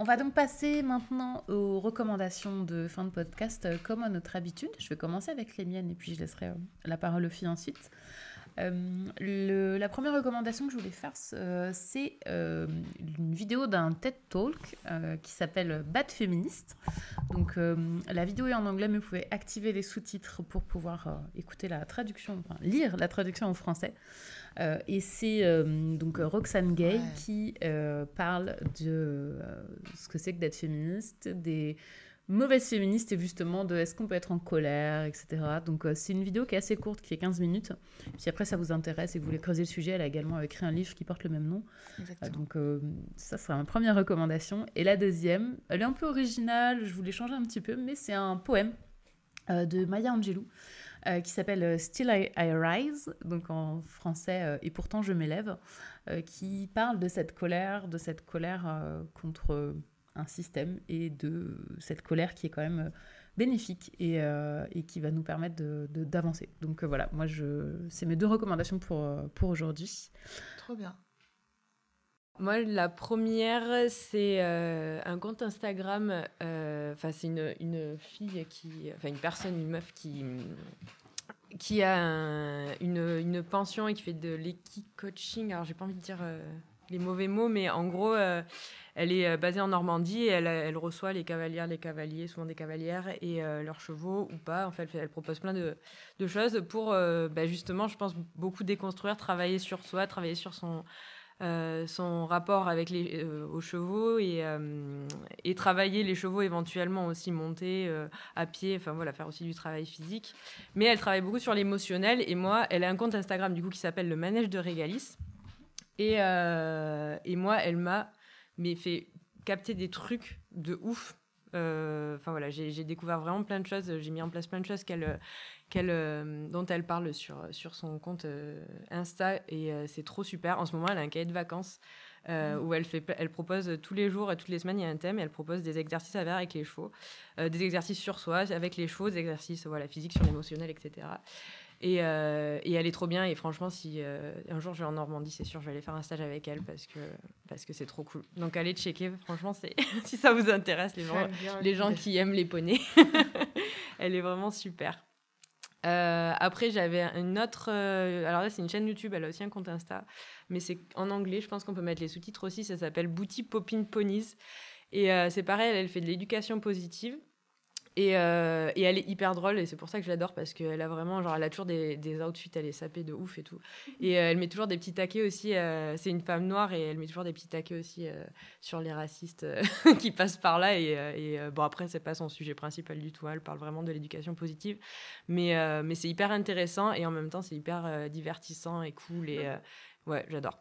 Speaker 1: Va donc passer maintenant aux recommandations de fin de podcast, euh, comme à notre habitude. Je vais commencer avec les miennes et puis je laisserai euh, la parole aux filles ensuite. Euh, la première recommandation que je voulais faire, c'est une vidéo d'un TED Talk qui s'appelle Bad Féministe. Donc la vidéo est en anglais, mais vous pouvez activer les sous-titres pour pouvoir écouter la traduction, enfin lire la traduction en français. Et c'est donc Roxane Gay qui parle de ce que c'est que d'être féministe, des mauvaise féministe et justement de est-ce qu'on peut être en colère, etc. Donc euh, c'est une vidéo qui est assez courte, qui est 15 minutes. Si après ça vous intéresse et que vous voulez creuser le sujet, elle a également écrit un livre qui porte le même nom. Euh, donc euh, ça sera ma première recommandation. Et la deuxième, elle est un peu originale, je voulais changer un petit peu, mais c'est un poème de Maya Angelou. Qui s'appelle Still I, Rise, donc en français Et pourtant je m'élève, qui parle de cette colère, de cette colère contre un système et de cette colère qui est quand même euh, bénéfique et, euh, et qui va nous permettre d'avancer. De, Donc euh, voilà, moi, c'est mes deux recommandations pour, pour aujourd'hui.
Speaker 4: Trop bien.
Speaker 2: Moi, la première, c'est un compte Instagram. Enfin, c'est une, une, fille qui, enfin une personne, une meuf qui qui a une, une, pension et qui fait de l'équi-coaching. Alors, j'ai pas envie de dire les mauvais mots, mais en gros, elle est euh, basée en Normandie et elle, elle, reçoit les cavalières, les cavaliers, souvent des cavalières et euh, leurs chevaux ou pas. En fait, elle, propose plein de, de choses pour euh, bah, justement, je pense, beaucoup déconstruire, travailler sur soi, travailler sur son, son rapport avec les, aux chevaux et, et, travailler les chevaux éventuellement aussi monter à pied, enfin voilà, faire aussi du travail physique. Mais elle travaille beaucoup sur l'émotionnel et moi, elle a un compte Instagram du coup qui s'appelle le manège de Régalis. Et, et moi, elle m'a fait capter des trucs de ouf. Euh, enfin voilà, j'ai découvert vraiment plein de choses. J'ai mis en place plein de choses qu'elle, qu'elle, euh, dont elle parle sur, sur son compte euh, Insta et c'est trop super. En ce moment, elle a un cahier de vacances mmh. où elle, fait, elle propose tous les jours et toutes les semaines, il y a un thème et elle propose des exercices à faire avec les chevaux, des exercices sur soi avec les chevaux, des exercices voilà, physiques sur l'émotionnel, etc. Euh, et, elle est trop bien. Et franchement, si euh, un jour je vais en Normandie, c'est sûr, je vais aller faire un stage avec elle parce que parce que c'est trop cool. Donc allez checker. Franchement, c'est <laughs> si ça vous intéresse, les gens, les gens qui aiment les poneys, <laughs> elle est vraiment super. Euh, après, j'avais une autre. alors là, c'est une chaîne YouTube. Elle a aussi un compte Insta, mais c'est en anglais. Je pense qu'on peut mettre les sous-titres aussi. Ça s'appelle Booty Poppin Ponies. Et c'est pareil, elle fait de l'éducation positive. Et, euh, et, elle est hyper drôle et c'est pour ça que je l'adore parce qu'elle a vraiment, genre, elle a toujours des, des, outfits, elle est sapée de ouf et tout. Et euh, elle met toujours des petits taquets aussi. Euh, c'est une femme noire et elle met toujours des petits taquets aussi sur les racistes <laughs> qui passent par là. Et, bon, après, c'est pas son sujet principal du tout. Hein, elle parle vraiment de l'éducation positive. Mais, mais c'est hyper intéressant et en même temps, c'est hyper divertissant et cool. Et ouais, j'adore.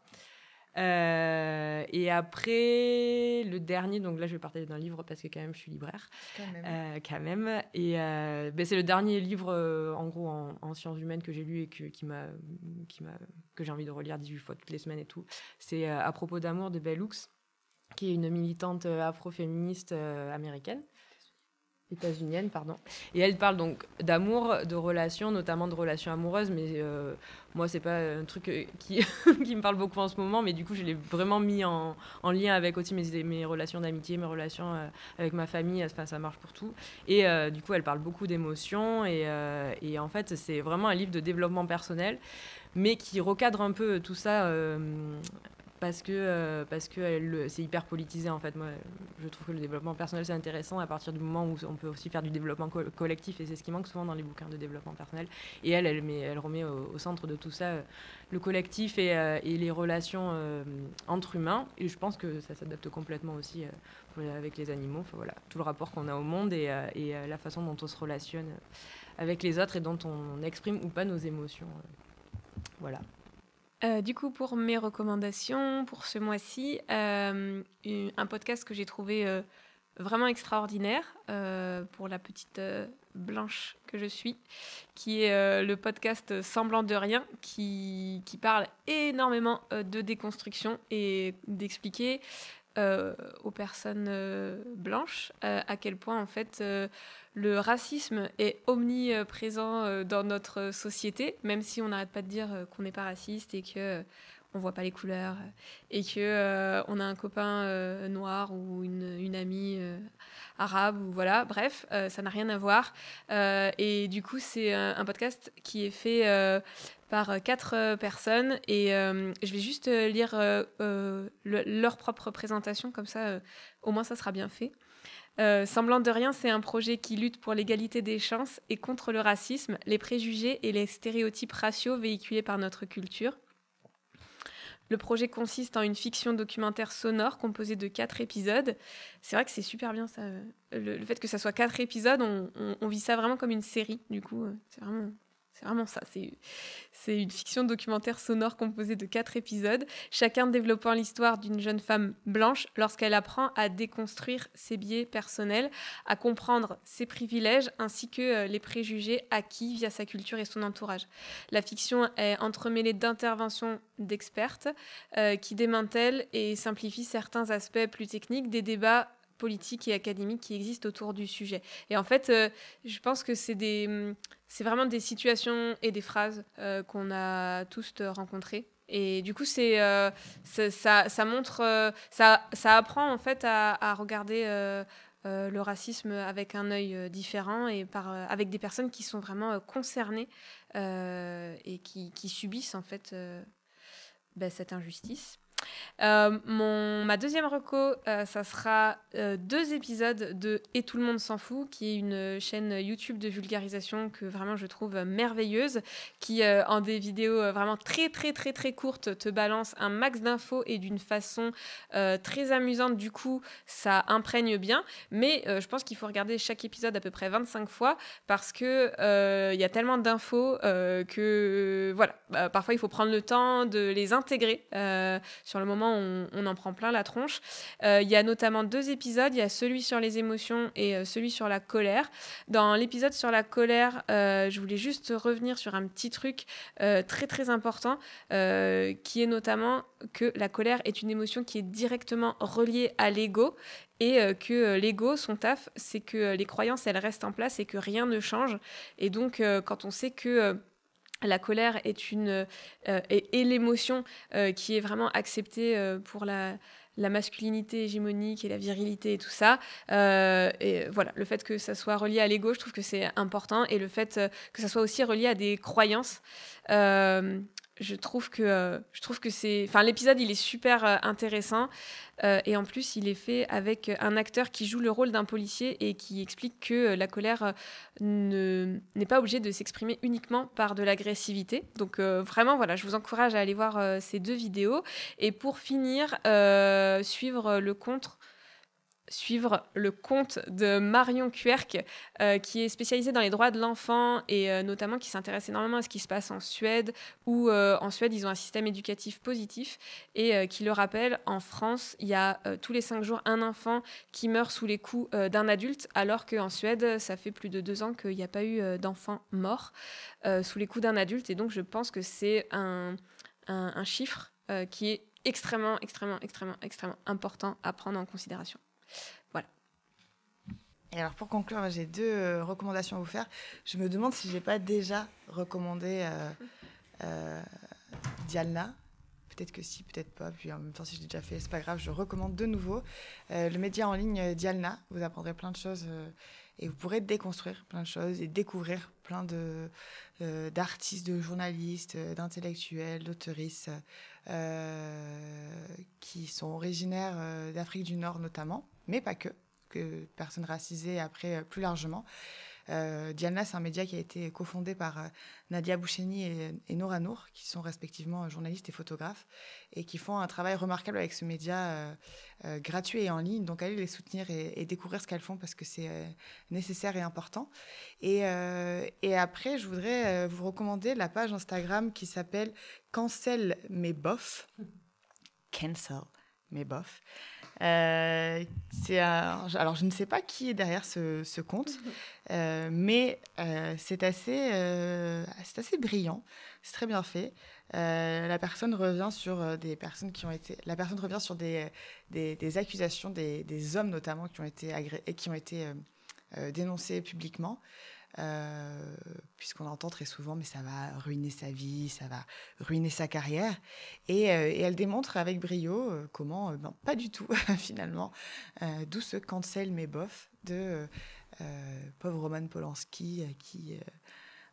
Speaker 2: Euh, et après, le dernier, donc là je vais partager d'un livre parce que quand même je suis libraire. Quand même. Euh, quand même. Et euh, ben, c'est le dernier livre en gros en, sciences humaines que j'ai lu et que, qui m'a, qui m'a, que j'ai envie de relire 18 fois toutes les semaines et tout. C'est À propos d'amour de Bell Hooks, qui est une militante afroféministe américaine états-unienne, pardon. Et elle parle donc d'amour, de relations, notamment de relations amoureuses, mais euh, moi, c'est pas un truc euh, qui, <laughs> qui me parle beaucoup en ce moment, mais du coup, je l'ai vraiment mis en, en, lien avec aussi mes, mes relations d'amitié, mes relations euh, avec ma famille, enfin, ça marche pour tout. Et du coup, elle parle beaucoup d'émotions, et, en fait, c'est vraiment un livre de développement personnel, mais qui recadre un peu tout ça parce que euh, parce que c'est hyper politisé en fait. Moi, je trouve que le développement personnel c'est intéressant à partir du moment où on peut aussi faire du développement collectif et c'est ce qui manque souvent dans les bouquins de développement personnel. Et elle, elle, met, elle remet au, centre de tout ça euh, le collectif et, euh, les relations entre humains. Et je pense que ça s'adapte complètement aussi avec les animaux. Enfin, voilà, tout le rapport qu'on a au monde et, et la façon dont on se relationne avec les autres et dont on exprime ou pas nos émotions. voilà.
Speaker 3: Euh, du coup, pour mes recommandations pour ce mois-ci, euh, un podcast que j'ai trouvé euh, vraiment extraordinaire pour la petite blanche que je suis, qui est le podcast Semblant de rien, qui, qui parle énormément de déconstruction et d'expliquer aux personnes blanches à quel point en fait le racisme est omniprésent euh, dans notre société, même si on n'arrête pas de dire euh, qu'on n'est pas raciste et que euh, on voit pas les couleurs et que on a un copain noir ou une, amie arabe ou voilà. Bref ça n'a rien à voir. Et du coup c'est un, podcast qui est fait par quatre personnes et je vais juste lire leur propre présentation comme ça au moins ça sera bien fait euh, Semblant de rien, c'est un projet qui lutte pour l'égalité des chances et contre le racisme, les préjugés et les stéréotypes raciaux véhiculés par notre culture. Le projet consiste en une fiction documentaire sonore composée de quatre épisodes. C'est vrai que c'est super bien ça. Le, fait que ça soit quatre épisodes, on, on, vit ça vraiment comme une série. Du coup, euh, c'est vraiment c'est vraiment ça. C'est une fiction documentaire sonore composée de quatre épisodes, chacun développant l'histoire d'une jeune femme blanche lorsqu'elle apprend à déconstruire ses biais personnels, à comprendre ses privilèges ainsi que euh, les préjugés acquis via sa culture et son entourage. La fiction est entremêlée d'interventions d'expertes euh, qui démantèlent et simplifient certains aspects plus techniques des débats politiques et académiques qui existent autour du sujet. Et en fait, euh, je pense que c'est des, c'est vraiment des situations et des phrases euh, qu'on a tous rencontrées. Et du coup, c'est, euh, ça, montre, ça, ça apprend en fait à, regarder le racisme avec un œil différent et par, avec des personnes qui sont vraiment concernées et qui, qui, subissent en fait ben, cette injustice. Euh, mon, ma deuxième reco, euh, ça sera euh, deux épisodes de Et tout le monde s'en fout, qui est une chaîne YouTube de vulgarisation que vraiment je trouve merveilleuse, qui en des vidéos vraiment très très très très courtes te balance un max d'infos et d'une façon très amusante. Du coup, ça imprègne bien, mais je pense qu'il faut regarder chaque épisode à peu près 25 fois parce que il y a tellement d'infos que voilà, bah, parfois il faut prendre le temps de les intégrer sur le moment, on, on en prend plein la tronche. Euh, il y a notamment deux épisodes. Il y a celui sur les émotions et euh, celui sur la colère. Dans l'épisode sur la colère, euh, je voulais juste revenir sur un petit truc très très important, qui est notamment que la colère est une émotion qui est directement reliée à l'ego et que l'ego, son taf, c'est que les croyances, elles restent en place et que rien ne change. Et donc, quand on sait que la colère est une euh, et, l'émotion euh, qui est vraiment acceptée euh, pour la, masculinité hégémonique et la virilité et tout ça. et voilà, le fait que ça soit relié à l'ego, je trouve que c'est important, et le fait que ça soit aussi relié à des croyances. Je trouve que euh, je trouve que c'est enfin l'épisode il est super euh, intéressant. Euh, et en plus il est fait avec un acteur qui joue le rôle d'un policier et qui explique que la colère ne n'est pas obligée de s'exprimer uniquement par de l'agressivité. Donc vraiment voilà je vous encourage à aller voir ces deux vidéos. Et pour finir suivre le contre suivre le compte de Marion Querc, euh, qui est spécialisée dans les droits de l'enfant et euh, notamment qui s'intéresse énormément à ce qui se passe en Suède, où euh, en Suède, ils ont un système éducatif positif et qui le rappelle, en France, il y a tous les cinq jours un enfant qui meurt sous les coups d'un adulte, alors qu'en Suède, ça fait plus de deux ans qu'il n'y a pas eu d'enfant mort sous les coups d'un adulte. Et donc, je pense que c'est un, un chiffre qui est extrêmement, extrêmement, extrêmement, extrêmement important à prendre en considération. Voilà.
Speaker 4: Et alors pour conclure, j'ai deux euh, recommandations à vous faire. Je me demande si je n'ai pas déjà recommandé euh, euh, Dialna. Peut-être que si, peut-être pas. Puis en même temps, si je l'ai déjà fait, c'est pas grave. Je recommande de nouveau le média en ligne Dialna. Vous apprendrez plein de choses et vous pourrez déconstruire plein de choses et découvrir plein de d'artistes, de journalistes, d'intellectuels, d'auteuristes qui sont originaires d'Afrique du Nord notamment mais pas que, que personnes racisées après euh, plus largement. Euh, Diana, c'est un média qui a été cofondé par euh, Nadia Boucheni et, Nora Nour, qui sont respectivement journalistes et photographes, et qui font un travail remarquable avec ce média gratuit et en ligne. Donc allez les soutenir et, découvrir ce qu'elles font parce que c'est nécessaire et important. Et, et, après, je voudrais vous recommander la page Instagram qui s'appelle Cancel mes bof. Cancel mes bof. Euh, c'est alors, je ne sais pas qui est derrière ce, compte, euh, mais euh, c'est assez, c'est assez brillant. C'est très bien fait. la personne revient sur des personnes qui ont été. La personne revient sur des, des, accusations des, des, hommes notamment qui ont été et qui ont été dénoncés publiquement. Euh, puisqu'on entend très souvent, mais ça va ruiner sa vie, ça va ruiner sa carrière. Et, euh, elle démontre avec brio euh, comment, non, pas du tout, <laughs> finalement, d'où ce cancel mais bof de pauvre Roman Polanski qui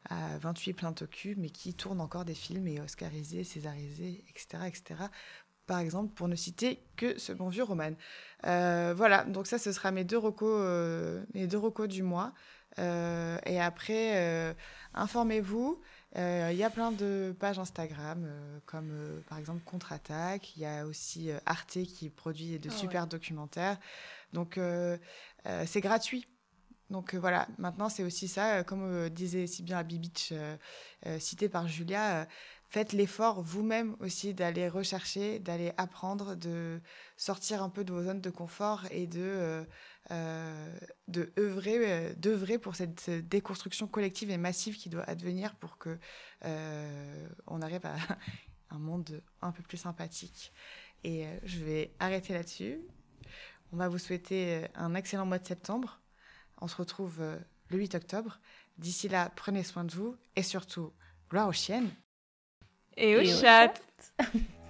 Speaker 4: a 28 plaintes au cul, mais qui tourne encore des films et oscarisé, césarisé, etc., etc. Par exemple, pour ne citer que ce bon vieux Roman. voilà, donc ça, ce sera mes deux recos, mes deux recos du mois. Euh, et après, euh, informez-vous. Euh, il y a plein de pages Instagram, comme par exemple Contre-Attaque. Il y a aussi Arte qui produit de ah super documentaires. Donc, c'est gratuit. Donc voilà, maintenant c'est aussi ça, comme disait si bien Abby Beach, cité par Julia, faites l'effort vous-même aussi d'aller rechercher, d'aller apprendre, de sortir un peu de vos zones de confort et de euh, de œuvrer, euh, d'œuvrer pour cette déconstruction collective et massive qui doit advenir pour que euh, on arrive à <laughs> un monde un peu plus sympathique. Et je vais arrêter là-dessus. On va vous souhaiter un excellent mois de septembre. On se retrouve le 8 octobre. D'ici là, prenez soin de vous et surtout, gloire aux chiennes.
Speaker 3: Et aux, et <laughs>